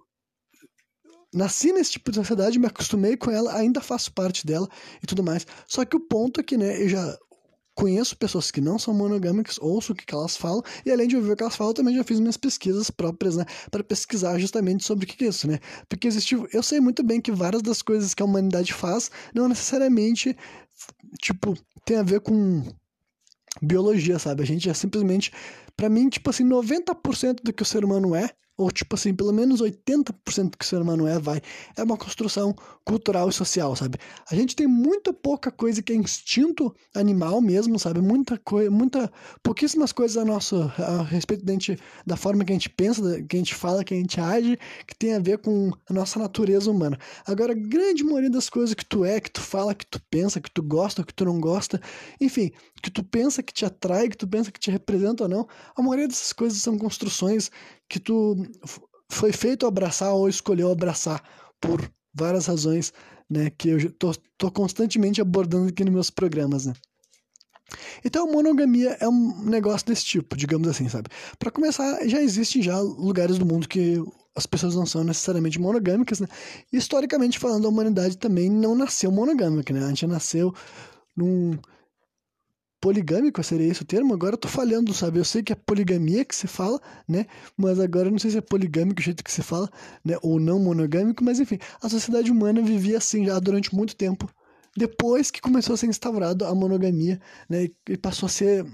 nasci nesse tipo de sociedade, me acostumei com ela, ainda faço parte dela e tudo mais. Só que o ponto é que, né, eu já conheço pessoas que não são monogâmicas, ouço o que elas falam, e além de ouvir o que elas falam, também já fiz minhas pesquisas próprias, né, para pesquisar justamente sobre o que é isso, né? Porque existe, eu sei muito bem que várias das coisas que a humanidade faz não necessariamente, tipo, tem a ver com biologia, sabe? A gente é simplesmente Para mim, tipo assim, 90% do que o ser humano é ou tipo assim, pelo menos 80% que o ser humano é, vai, é uma construção cultural e social, sabe? A gente tem muita pouca coisa que é instinto animal mesmo, sabe? Muita coisa, muita, pouquíssimas coisas a nosso, a respeito da, gente, da forma que a gente pensa, que a gente fala, que a gente age, que tem a ver com a nossa natureza humana. Agora, a grande maioria das coisas que tu é, que tu fala, que tu pensa, que tu gosta, que tu não gosta, enfim, que tu pensa que te atrai, que tu pensa que te representa ou não, a maioria dessas coisas são construções que tu foi feito abraçar ou escolheu abraçar por várias razões, né, que eu tô, tô constantemente abordando aqui nos meus programas, né. Então, monogamia é um negócio desse tipo, digamos assim, sabe? Para começar, já existem já lugares do mundo que as pessoas não são necessariamente monogâmicas, né? Historicamente falando, a humanidade também não nasceu monogâmica, né? A gente nasceu num poligâmico, seria esse o termo? Agora eu tô falhando, sabe? Eu sei que é poligamia que se fala, né? Mas agora eu não sei se é poligâmico o jeito que se fala, né? Ou não monogâmico, mas enfim, a sociedade humana vivia assim já durante muito tempo. Depois que começou a ser instaurado a monogamia, né? E passou a ser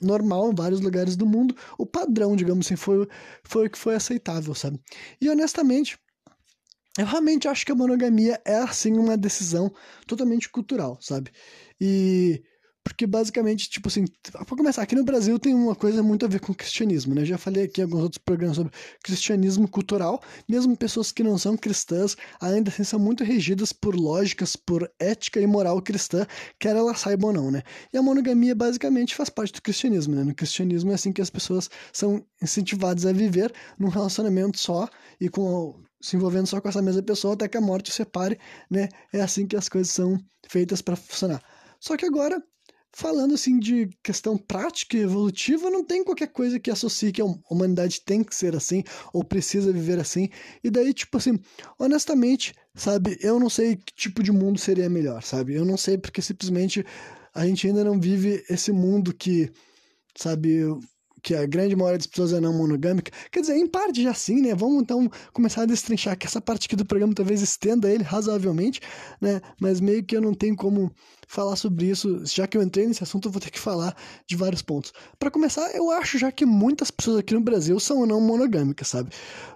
normal em vários lugares do mundo, o padrão, digamos assim, foi, foi o que foi aceitável, sabe? E honestamente, eu realmente acho que a monogamia é, assim, uma decisão totalmente cultural, sabe? E porque basicamente, tipo assim, para começar, aqui no Brasil tem uma coisa muito a ver com o cristianismo, né? Já falei aqui em alguns outros programas sobre cristianismo cultural, mesmo pessoas que não são cristãs ainda assim são muito regidas por lógicas, por ética e moral cristã, quer elas saibam ou não, né? E a monogamia basicamente faz parte do cristianismo, né? No cristianismo é assim que as pessoas são incentivadas a viver num relacionamento só e com se envolvendo só com essa mesma pessoa até que a morte o separe, né? É assim que as coisas são feitas para funcionar. Só que agora falando assim de questão prática e evolutiva, não tem qualquer coisa que associe que a humanidade tem que ser assim ou precisa viver assim. E daí, tipo assim, honestamente, sabe, eu não sei que tipo de mundo seria melhor, sabe? Eu não sei porque simplesmente a gente ainda não vive esse mundo que, sabe, que a grande maioria das pessoas é não monogâmica. Quer dizer, em parte já sim, né? Vamos então começar a destrinchar que essa parte aqui do programa talvez estenda ele razoavelmente, né? Mas meio que eu não tenho como falar sobre isso, já que eu entrei nesse assunto, eu vou ter que falar de vários pontos. Para começar, eu acho já que muitas pessoas aqui no Brasil são não monogâmicas, sabe?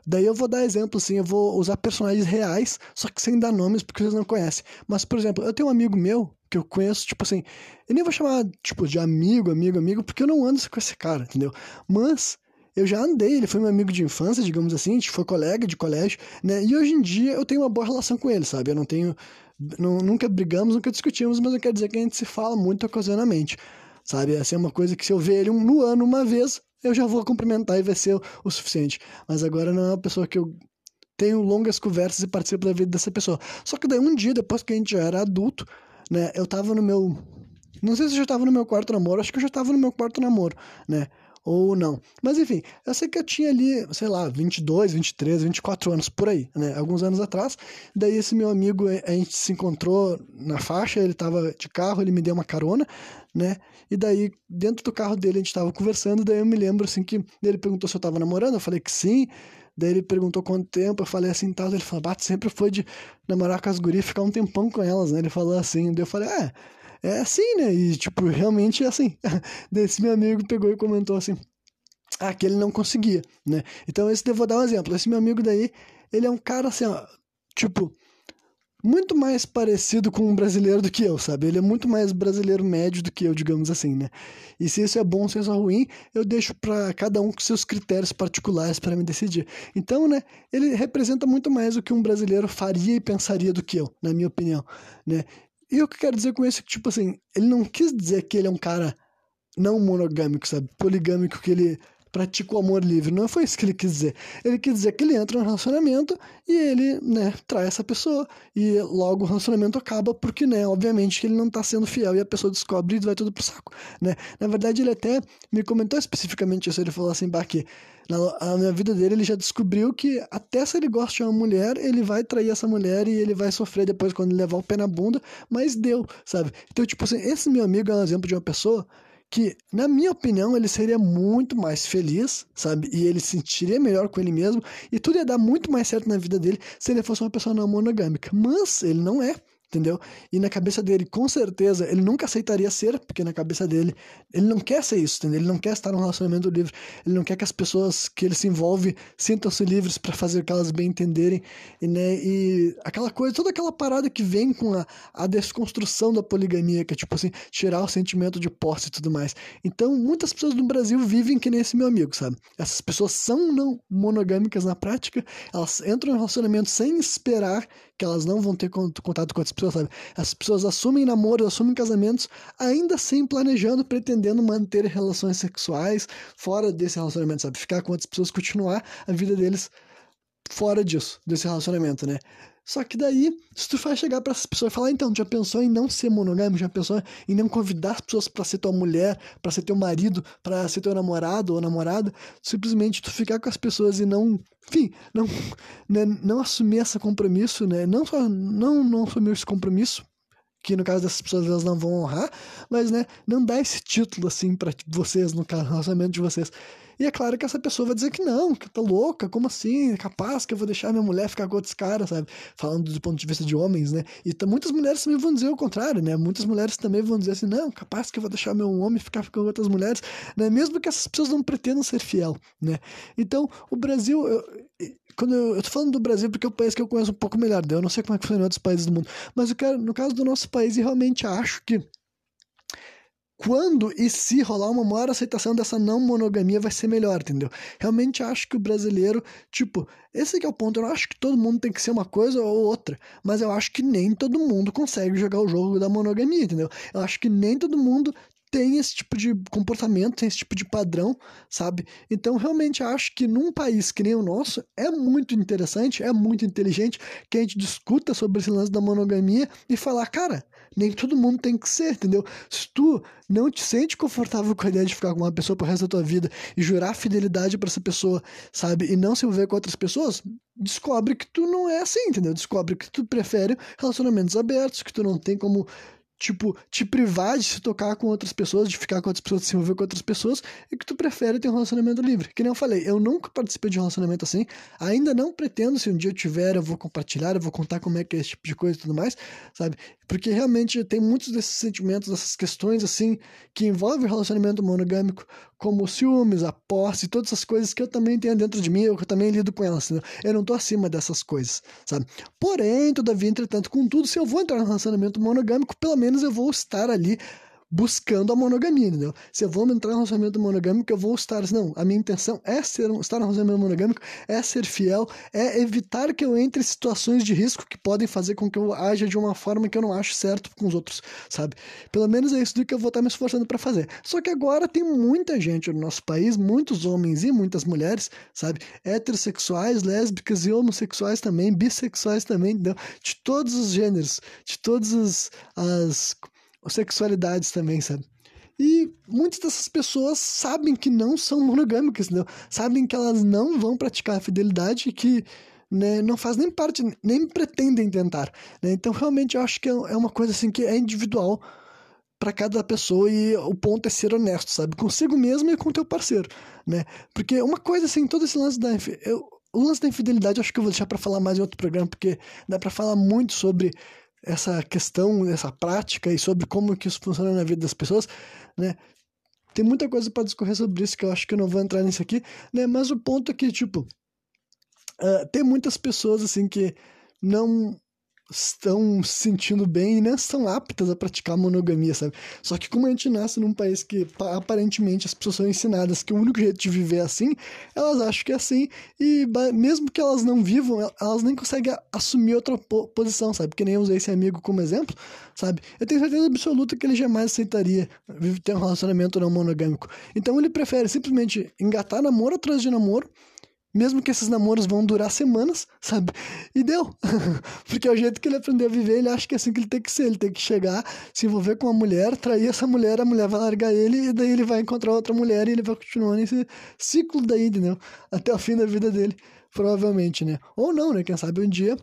Daí eu vou dar exemplo, assim, eu vou usar personagens reais, só que sem dar nomes porque vocês não conhecem. Mas, por exemplo, eu tenho um amigo meu que eu conheço, tipo assim, eu nem vou chamar, tipo, de amigo, amigo, amigo, porque eu não ando com esse cara, entendeu? Mas eu já andei, ele foi meu amigo de infância, digamos assim, a gente foi colega de colégio, né? E hoje em dia eu tenho uma boa relação com ele, sabe? Eu não tenho. Não, nunca brigamos, nunca discutimos, mas eu quero dizer que a gente se fala muito ocasionalmente, sabe? Essa é uma coisa que se eu ver ele no ano uma vez, eu já vou cumprimentar e vai ser o suficiente. Mas agora não é uma pessoa que eu tenho longas conversas e participo da vida dessa pessoa. Só que daí um dia, depois que a gente já era adulto, né? Eu tava no meu. Não sei se eu já tava no meu quarto namoro, acho que eu já tava no meu quarto namoro, né? Ou não. Mas enfim, eu sei que eu tinha ali, sei lá, 22, 23, 24 anos por aí, né? Alguns anos atrás. Daí esse meu amigo, a gente se encontrou na faixa, ele tava de carro, ele me deu uma carona, né? E daí, dentro do carro dele, a gente tava conversando, daí eu me lembro assim que ele perguntou se eu tava namorando, eu falei que sim. Daí ele perguntou quanto tempo, eu falei assim, tal. Ele falou, bate, sempre foi de namorar com as gurias ficar um tempão com elas, né? Ele falou assim, daí eu falei, é, é assim, né? E, tipo, realmente é assim. daí esse meu amigo pegou e comentou assim, ah, que ele não conseguia, né? Então, esse eu vou dar um exemplo. Esse meu amigo daí, ele é um cara assim, ó, tipo, muito mais parecido com um brasileiro do que eu, sabe? Ele é muito mais brasileiro médio do que eu, digamos assim, né? E se isso é bom, se isso é ruim, eu deixo para cada um com seus critérios particulares para me decidir. Então, né, ele representa muito mais o que um brasileiro faria e pensaria do que eu, na minha opinião, né? E o que eu quero dizer com isso é que, tipo assim, ele não quis dizer que ele é um cara não monogâmico, sabe? Poligâmico, que ele pratica o amor livre. Não foi isso que ele quis dizer. Ele quis dizer que ele entra no relacionamento e ele, né, trai essa pessoa. E logo o relacionamento acaba porque, né, obviamente que ele não tá sendo fiel e a pessoa descobre e vai tudo pro saco, né. Na verdade, ele até me comentou especificamente isso. Ele falou assim, bah, que na, na vida dele ele já descobriu que até se ele gosta de uma mulher, ele vai trair essa mulher e ele vai sofrer depois quando ele levar o pé na bunda, mas deu, sabe? Então, tipo assim, esse meu amigo é um exemplo de uma pessoa que, na minha opinião, ele seria muito mais feliz, sabe? E ele se sentiria melhor com ele mesmo, e tudo ia dar muito mais certo na vida dele se ele fosse uma pessoa não monogâmica. Mas ele não é, entendeu? E na cabeça dele, com certeza, ele nunca aceitaria ser, porque na cabeça dele, ele não quer ser isso, entendeu? Ele não quer estar num relacionamento livre, ele não quer que as pessoas que ele se envolve sintam-se livres para fazer o que elas bem entenderem, e, né, e aquela coisa, toda aquela parada que vem com a, a desconstrução da poligamia, que é tipo assim, tirar o sentimento de posse e tudo mais. Então, muitas pessoas no Brasil vivem que nem esse meu amigo, sabe? Essas pessoas são não monogâmicas na prática, elas entram em relacionamento sem esperar que elas não vão ter contato com outras pessoas, sabe? As pessoas assumem namoros, assumem casamentos, ainda sem planejando, pretendendo manter relações sexuais fora desse relacionamento, sabe? Ficar com outras pessoas, continuar a vida deles fora disso, desse relacionamento, né? Só que daí, se tu vai chegar para essas pessoas e falar, então, já pensou em não ser monogâmico, já pensou em não convidar as pessoas para ser tua mulher, para ser teu marido, para ser teu namorado ou namorada, simplesmente tu ficar com as pessoas e não, enfim, não, né, não assumir esse compromisso, né? Não só não, não assumir esse compromisso, que no caso dessas pessoas elas não vão honrar, mas né, não dá esse título assim para vocês no relacionamento de vocês. E é claro que essa pessoa vai dizer que não, que tá louca, como assim? É capaz que eu vou deixar minha mulher ficar com outros caras, sabe? Falando do ponto de vista de homens, né? E muitas mulheres também vão dizer o contrário, né? Muitas mulheres também vão dizer assim, não, capaz que eu vou deixar meu homem ficar com outras mulheres, né? Mesmo que essas pessoas não pretendam ser fiel, né? Então, o Brasil, eu, quando eu, eu tô falando do Brasil porque é o país que eu conheço um pouco melhor, né? eu não sei como é que funciona em outros países do mundo, mas eu quero, no caso do nosso país, eu realmente acho que quando e se rolar uma maior aceitação dessa não monogamia vai ser melhor, entendeu? Realmente acho que o brasileiro, tipo, esse é o ponto, eu não acho que todo mundo tem que ser uma coisa ou outra, mas eu acho que nem todo mundo consegue jogar o jogo da monogamia, entendeu? Eu acho que nem todo mundo tem esse tipo de comportamento, tem esse tipo de padrão, sabe? Então, realmente acho que num país que nem o nosso, é muito interessante, é muito inteligente que a gente discuta sobre esse lance da monogamia e falar, cara, nem todo mundo tem que ser, entendeu? Se tu não te sente confortável com a ideia de ficar com uma pessoa pro resto da tua vida e jurar fidelidade para essa pessoa, sabe? E não se envolver com outras pessoas, descobre que tu não é assim, entendeu? Descobre que tu prefere relacionamentos abertos, que tu não tem como tipo, te privar de se tocar com outras pessoas, de ficar com outras pessoas, de se envolver com outras pessoas, e que tu prefere ter um relacionamento livre. Que nem eu falei, eu nunca participei de um relacionamento assim, ainda não pretendo, se um dia eu tiver, eu vou compartilhar, eu vou contar como é que é esse tipo de coisa e tudo mais, sabe? Porque realmente tem muitos desses sentimentos, dessas questões assim, que envolvem o relacionamento monogâmico, como ciúmes, a posse, todas essas coisas que eu também tenho dentro de mim, eu também lido com elas, entendeu? eu não tô acima dessas coisas, sabe? Porém, todavia, entretanto, contudo, se eu vou entrar num relacionamento monogâmico, pelo menos eu vou estar ali buscando a monogamia, entendeu? Se eu vou entrar no relacionamento monogâmico, eu vou estar. Não, a minha intenção é ser, estar no relacionamento monogâmico, é ser fiel, é evitar que eu entre em situações de risco que podem fazer com que eu haja de uma forma que eu não acho certo com os outros, sabe? Pelo menos é isso do que eu vou estar me esforçando para fazer. Só que agora tem muita gente no nosso país, muitos homens e muitas mulheres, sabe? Heterossexuais, lésbicas e homossexuais também, bissexuais também, entendeu? De todos os gêneros, de todas as, sexualidades também, sabe? E muitas dessas pessoas sabem que não são monogâmicas, entendeu? Sabem que elas não vão praticar a fidelidade e que né, não faz nem parte, nem pretendem tentar. Né? Então, realmente, eu acho que é, é uma coisa assim que é individual para cada pessoa e o ponto é ser honesto, sabe? Consigo mesmo e com teu parceiro, né? Porque uma coisa assim, todo esse lance da... Eu, o lance da infidelidade acho que eu vou deixar para falar mais em outro programa, porque dá para falar muito sobre essa questão, essa prática e sobre como que isso funciona na vida das pessoas, né? Tem muita coisa para discorrer sobre isso que eu acho que eu não vou entrar nisso aqui, né? Mas o ponto é que, tipo, uh, tem muitas pessoas, assim, que não estão se sentindo bem e não estão aptas a praticar monogamia, sabe? Só que como a gente nasce num país que aparentemente as pessoas são ensinadas que o único jeito de viver é assim, elas acham que é assim e mesmo que elas não vivam, elas nem conseguem assumir outra posição, sabe? Que nem eu usei esse amigo como exemplo, sabe? Eu tenho certeza absoluta que ele jamais aceitaria ter um relacionamento não monogâmico. Então ele prefere simplesmente engatar namoro atrás de namoro mesmo que esses namoros vão durar semanas, sabe? E deu. Porque é o jeito que ele aprendeu a viver, ele acha que é assim que ele tem que ser. Ele tem que chegar, se envolver com uma mulher, trair essa mulher, a mulher vai largar ele, e daí ele vai encontrar outra mulher e ele vai continuar nesse ciclo daí, entendeu? Até o fim da vida dele, provavelmente, né? Ou não, né? Quem sabe um dia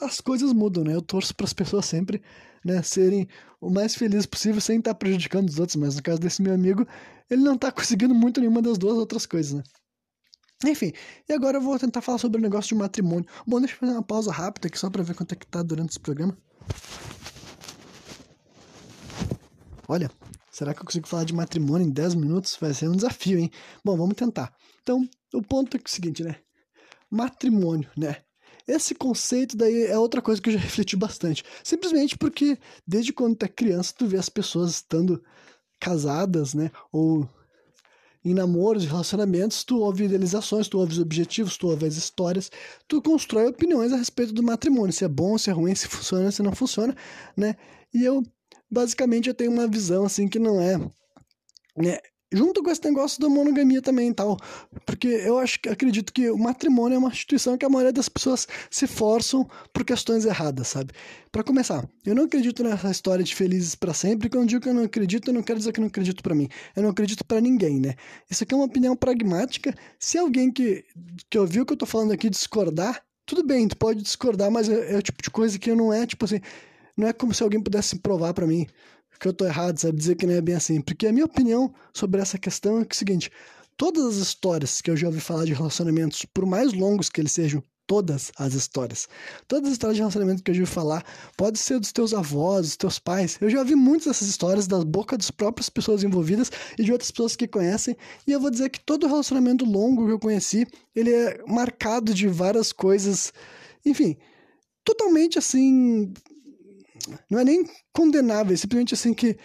as coisas mudam, né? Eu torço para as pessoas sempre, né, serem o mais felizes possível sem estar prejudicando os outros, mas no caso desse meu amigo, ele não está conseguindo muito nenhuma das duas outras coisas, né? Enfim, e agora eu vou tentar falar sobre o negócio de matrimônio. Bom, deixa eu fazer uma pausa rápida aqui só para ver quanto é que tá durante esse programa. Olha, será que eu consigo falar de matrimônio em 10 minutos? Vai ser um desafio, hein? Bom, vamos tentar. Então, o ponto é o seguinte, né? Matrimônio, né? Esse conceito daí é outra coisa que eu já refleti bastante. Simplesmente porque desde quando tu é criança, tu vê as pessoas estando casadas, né? Ou em namoros, relacionamentos, tu ouve idealizações, tu ouve os objetivos, tu ouve as histórias, tu constrói opiniões a respeito do matrimônio, se é bom, se é ruim, se funciona, se não funciona, né? E eu, basicamente, eu tenho uma visão, assim, que não é... Né? Junto com esse negócio da monogamia também e tal. Porque eu acho que acredito que o matrimônio é uma instituição que a maioria das pessoas se forçam por questões erradas, sabe? Para começar, eu não acredito nessa história de felizes para sempre. Quando eu digo que eu não acredito, eu não quero dizer que eu não acredito para mim. Eu não acredito para ninguém, né? Isso aqui é uma opinião pragmática. Se alguém que, que ouviu o que eu tô falando aqui discordar, tudo bem, tu pode discordar, mas é, é o tipo de coisa que não é, tipo assim, não é como se alguém pudesse provar para mim que eu tô errado, sabe? Dizer que não é bem assim. Porque a minha opinião sobre essa questão é, que é o seguinte: todas as histórias que eu já ouvi falar de relacionamentos, por mais longos que eles sejam, todas as histórias. Todas as histórias de relacionamento que eu já ouvi falar, pode ser dos teus avós, dos teus pais. Eu já ouvi muitas dessas histórias da boca das próprias pessoas envolvidas e de outras pessoas que conhecem. E eu vou dizer que todo relacionamento longo que eu conheci, ele é marcado de várias coisas, enfim, totalmente assim não é nem condenável, é simplesmente assim que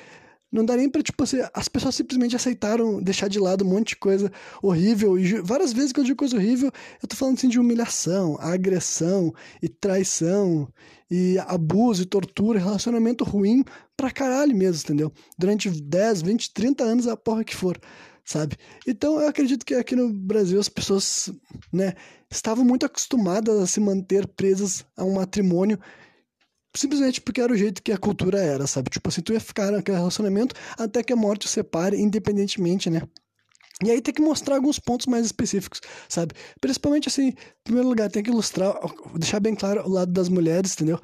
não dá nem pra, tipo assim, as pessoas simplesmente aceitaram deixar de lado um monte de coisa horrível. E várias vezes que eu digo coisa horrível, eu tô falando assim de humilhação, agressão e traição e abuso e tortura, relacionamento ruim pra caralho mesmo, entendeu? Durante 10, 20, 30 anos, a porra que for, sabe? Então eu acredito que aqui no Brasil as pessoas, né, estavam muito acostumadas a se manter presas a um matrimônio simplesmente porque era o jeito que a cultura era, sabe? Tipo assim, tu ia ficar naquele relacionamento até que a morte o separe, independentemente, né? E aí tem que mostrar alguns pontos mais específicos, sabe? Principalmente assim, em primeiro lugar, tem que ilustrar, deixar bem claro o lado das mulheres, entendeu?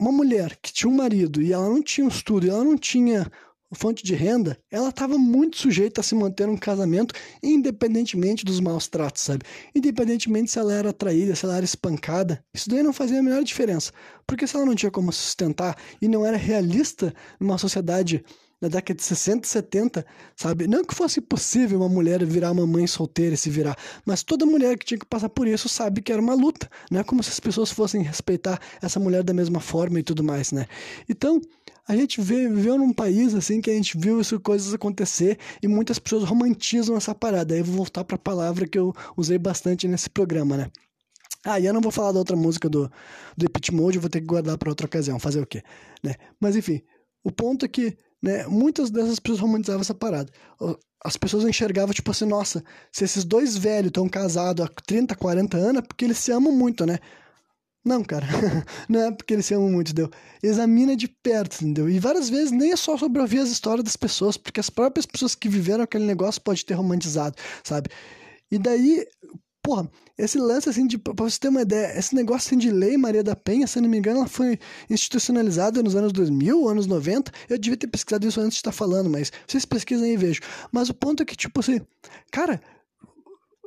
Uma mulher que tinha um marido e ela não tinha um estudo, ela não tinha fonte de renda, ela estava muito sujeita a se manter um casamento, independentemente dos maus tratos, sabe? Independentemente se ela era traída, se ela era espancada, isso daí não fazia a menor diferença. Porque se ela não tinha como sustentar e não era realista numa sociedade na década de 60 e 70, sabe? Não que fosse possível uma mulher virar uma mãe solteira e se virar, mas toda mulher que tinha que passar por isso sabe que era uma luta, não é como se as pessoas fossem respeitar essa mulher da mesma forma e tudo mais, né? Então, a gente viveu num país assim que a gente viu essas coisas acontecer e muitas pessoas romantizam essa parada. Aí eu vou voltar para a palavra que eu usei bastante nesse programa, né? Ah, e eu não vou falar da outra música do, do Epit Mode, eu vou ter que guardar para outra ocasião, fazer o quê? Né? Mas enfim, o ponto é que né, muitas dessas pessoas romantizavam essa parada. As pessoas enxergavam, tipo assim, nossa, se esses dois velhos estão casados há 30, 40 anos, é porque eles se amam muito, né? Não, cara, não é porque eles se amam muito, entendeu? Examina de perto, entendeu? E várias vezes nem é só sobre ouvir as histórias das pessoas, porque as próprias pessoas que viveram aquele negócio podem ter romantizado, sabe? E daí, porra, esse lance assim, de, pra você ter uma ideia, esse negócio assim de lei Maria da Penha, se não me engano, ela foi institucionalizada nos anos 2000, anos 90. Eu devia ter pesquisado isso antes de estar falando, mas vocês pesquisem e vejam. Mas o ponto é que, tipo assim, cara,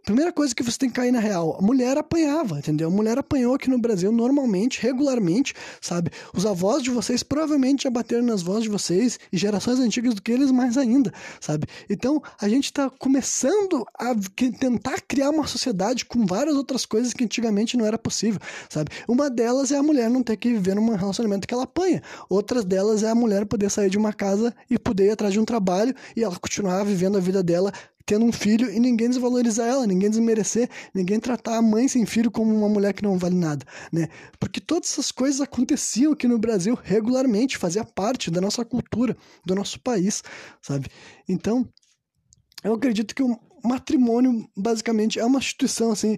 Primeira coisa que você tem que cair na real, a mulher apanhava, entendeu? A mulher apanhou aqui no Brasil normalmente, regularmente, sabe? Os avós de vocês provavelmente já bateram nas vozes de vocês e gerações antigas do que eles mais ainda, sabe? Então, a gente está começando a tentar criar uma sociedade com várias outras coisas que antigamente não era possível, sabe? Uma delas é a mulher não ter que viver num relacionamento que ela apanha. Outras delas é a mulher poder sair de uma casa e poder ir atrás de um trabalho e ela continuar vivendo a vida dela tendo um filho e ninguém desvalorizar ela, ninguém desmerecer, ninguém tratar a mãe sem filho como uma mulher que não vale nada, né? Porque todas essas coisas aconteciam aqui no Brasil regularmente, fazia parte da nossa cultura, do nosso país, sabe? Então, eu acredito que o matrimônio basicamente é uma instituição assim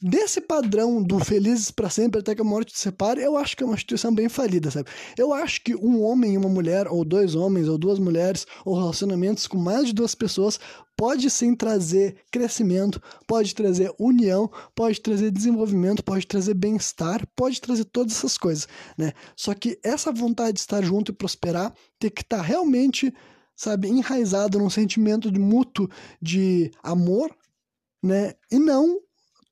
desse padrão do felizes para sempre até que a morte te separe, eu acho que é uma instituição bem falida, sabe? Eu acho que um homem e uma mulher, ou dois homens, ou duas mulheres, ou relacionamentos com mais de duas pessoas, pode sim trazer crescimento, pode trazer união, pode trazer desenvolvimento, pode trazer bem-estar, pode trazer todas essas coisas, né? Só que essa vontade de estar junto e prosperar tem que estar tá realmente, sabe, enraizado num sentimento de mútuo de amor, né? E não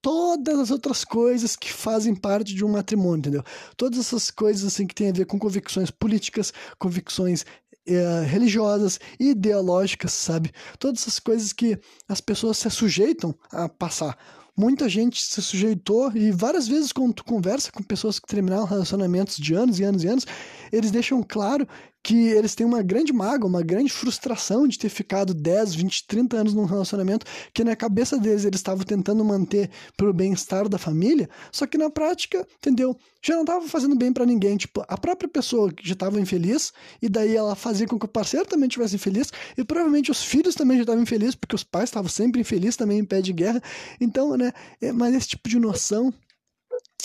todas as outras coisas que fazem parte de um matrimônio, entendeu? Todas essas coisas assim que tem a ver com convicções políticas, convicções é, religiosas, ideológicas, sabe? Todas essas coisas que as pessoas se sujeitam a passar. Muita gente se sujeitou e várias vezes quando tu conversa com pessoas que terminaram relacionamentos de anos e anos e anos, eles deixam claro que eles têm uma grande mágoa, uma grande frustração de ter ficado 10, 20, 30 anos num relacionamento que na cabeça deles eles estavam tentando manter pro bem-estar da família, só que na prática, entendeu? Já não estava fazendo bem para ninguém, tipo, a própria pessoa já estava infeliz e daí ela fazia com que o parceiro também tivesse infeliz e provavelmente os filhos também já estavam infelizes porque os pais estavam sempre infelizes também em pé de guerra. Então, né, é, mas esse tipo de noção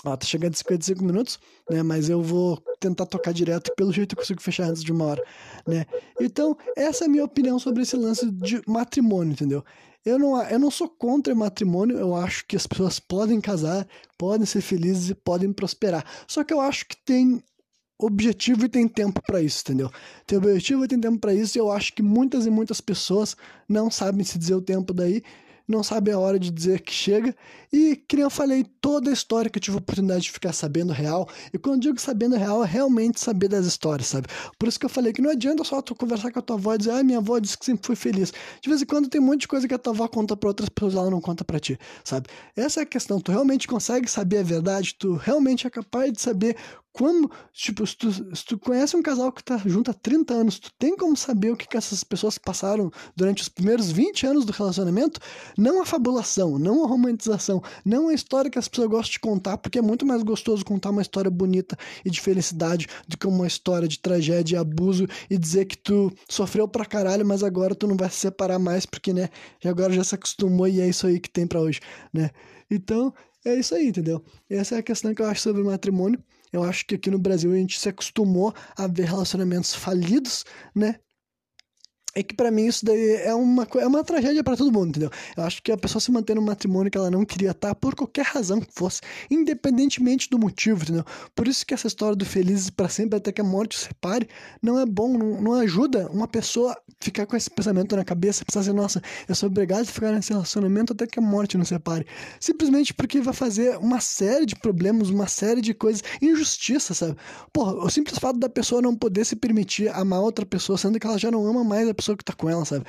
Ó, tá chegando em 55 minutos, né? Mas eu vou tentar tocar direto, pelo jeito eu consigo fechar antes de uma hora, né? Então, essa é a minha opinião sobre esse lance de matrimônio, entendeu? Eu não, eu não sou contra matrimônio, eu acho que as pessoas podem casar, podem ser felizes e podem prosperar. Só que eu acho que tem objetivo e tem tempo para isso, entendeu? Tem objetivo e tem tempo para isso, e eu acho que muitas e muitas pessoas não sabem se dizer o tempo daí não sabe a hora de dizer que chega. E, que nem eu falei, toda a história que eu tive a oportunidade de ficar sabendo real. E quando eu digo sabendo real, é realmente saber das histórias, sabe? Por isso que eu falei que não adianta só tu conversar com a tua avó e dizer, ah, minha avó disse que sempre foi feliz. De vez em quando tem um monte de coisa que a tua avó conta pra outras pessoas, ela não conta pra ti, sabe? Essa é a questão. Tu realmente consegue saber a verdade? Tu realmente é capaz de saber como, tipo, se tu, se tu conhece um casal que tá junto há 30 anos, tu tem como saber o que, que essas pessoas passaram durante os primeiros 20 anos do relacionamento? Não a fabulação, não a romantização, não a história que as pessoas gostam de contar, porque é muito mais gostoso contar uma história bonita e de felicidade do que uma história de tragédia e abuso e dizer que tu sofreu pra caralho, mas agora tu não vai se separar mais porque, né, agora já se acostumou e é isso aí que tem para hoje, né? Então, é isso aí, entendeu? Essa é a questão que eu acho sobre o matrimônio. Eu acho que aqui no Brasil a gente se acostumou a ver relacionamentos falidos, né? É que para mim isso daí é uma, é uma tragédia para todo mundo, entendeu? Eu acho que a pessoa se manter num matrimônio que ela não queria estar por qualquer razão que fosse, independentemente do motivo, entendeu? Por isso que essa história do felizes para sempre até que a morte se separe não é bom, não, não ajuda uma pessoa ficar com esse pensamento na cabeça, pensar assim, nossa, eu sou obrigado a ficar nesse relacionamento até que a morte nos separe. Simplesmente porque vai fazer uma série de problemas, uma série de coisas, injustiça, sabe? Porra, o simples fato da pessoa não poder se permitir amar outra pessoa, sendo que ela já não ama mais a pessoa que tá com ela, sabe?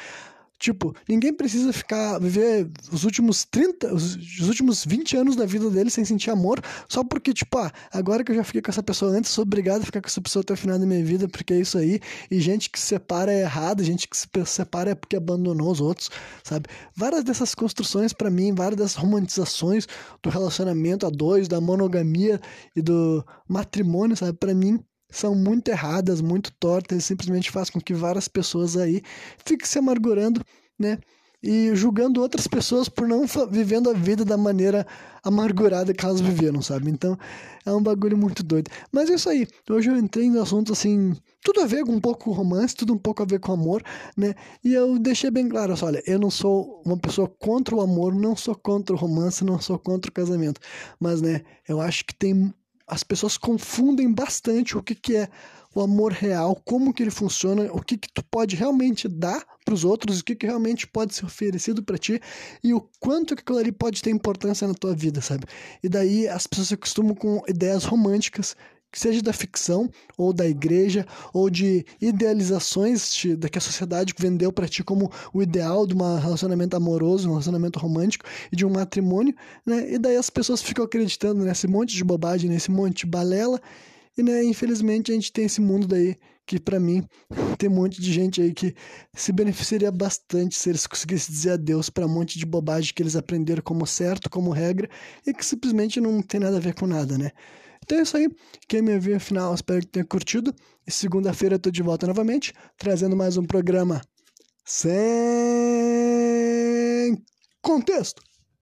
Tipo, ninguém precisa ficar, viver os últimos 30, os, os, últimos 20 anos da vida dele sem sentir amor, só porque, tipo, ah, agora que eu já fiquei com essa pessoa antes, sou obrigado a ficar com essa pessoa até o final da minha vida, porque é isso aí. E gente que se separa é errada, gente que se separa é porque abandonou os outros, sabe? Várias dessas construções, para mim, várias dessas romantizações do relacionamento a dois, da monogamia e do matrimônio, sabe? Para mim, são muito erradas, muito tortas, e simplesmente faz com que várias pessoas aí fiquem se amargurando, né? E julgando outras pessoas por não vivendo a vida da maneira amargurada que elas viveram, sabe? Então é um bagulho muito doido. Mas é isso aí. Hoje eu entrei no assunto assim, tudo a ver com um pouco com romance, tudo um pouco a ver com amor, né? E eu deixei bem claro, assim, olha, eu não sou uma pessoa contra o amor, não sou contra o romance, não sou contra o casamento. Mas, né, eu acho que tem as pessoas confundem bastante o que, que é o amor real, como que ele funciona, o que, que tu pode realmente dar para os outros, o que, que realmente pode ser oferecido para ti e o quanto que aquilo ali pode ter importância na tua vida, sabe? E daí as pessoas se acostumam com ideias românticas que seja da ficção ou da igreja ou de idealizações da que a sociedade vendeu para ti como o ideal de um relacionamento amoroso, um relacionamento romântico e de um matrimônio, né? E daí as pessoas ficam acreditando nesse monte de bobagem, nesse monte de balela e, né, infelizmente a gente tem esse mundo daí que para mim tem um monte de gente aí que se beneficiaria bastante se eles conseguissem dizer adeus para um monte de bobagem que eles aprenderam como certo, como regra e que simplesmente não tem nada a ver com nada, né? Então é isso aí. Quem me viu final, espero que tenha curtido. E segunda-feira eu tô de volta novamente, trazendo mais um programa sem contexto.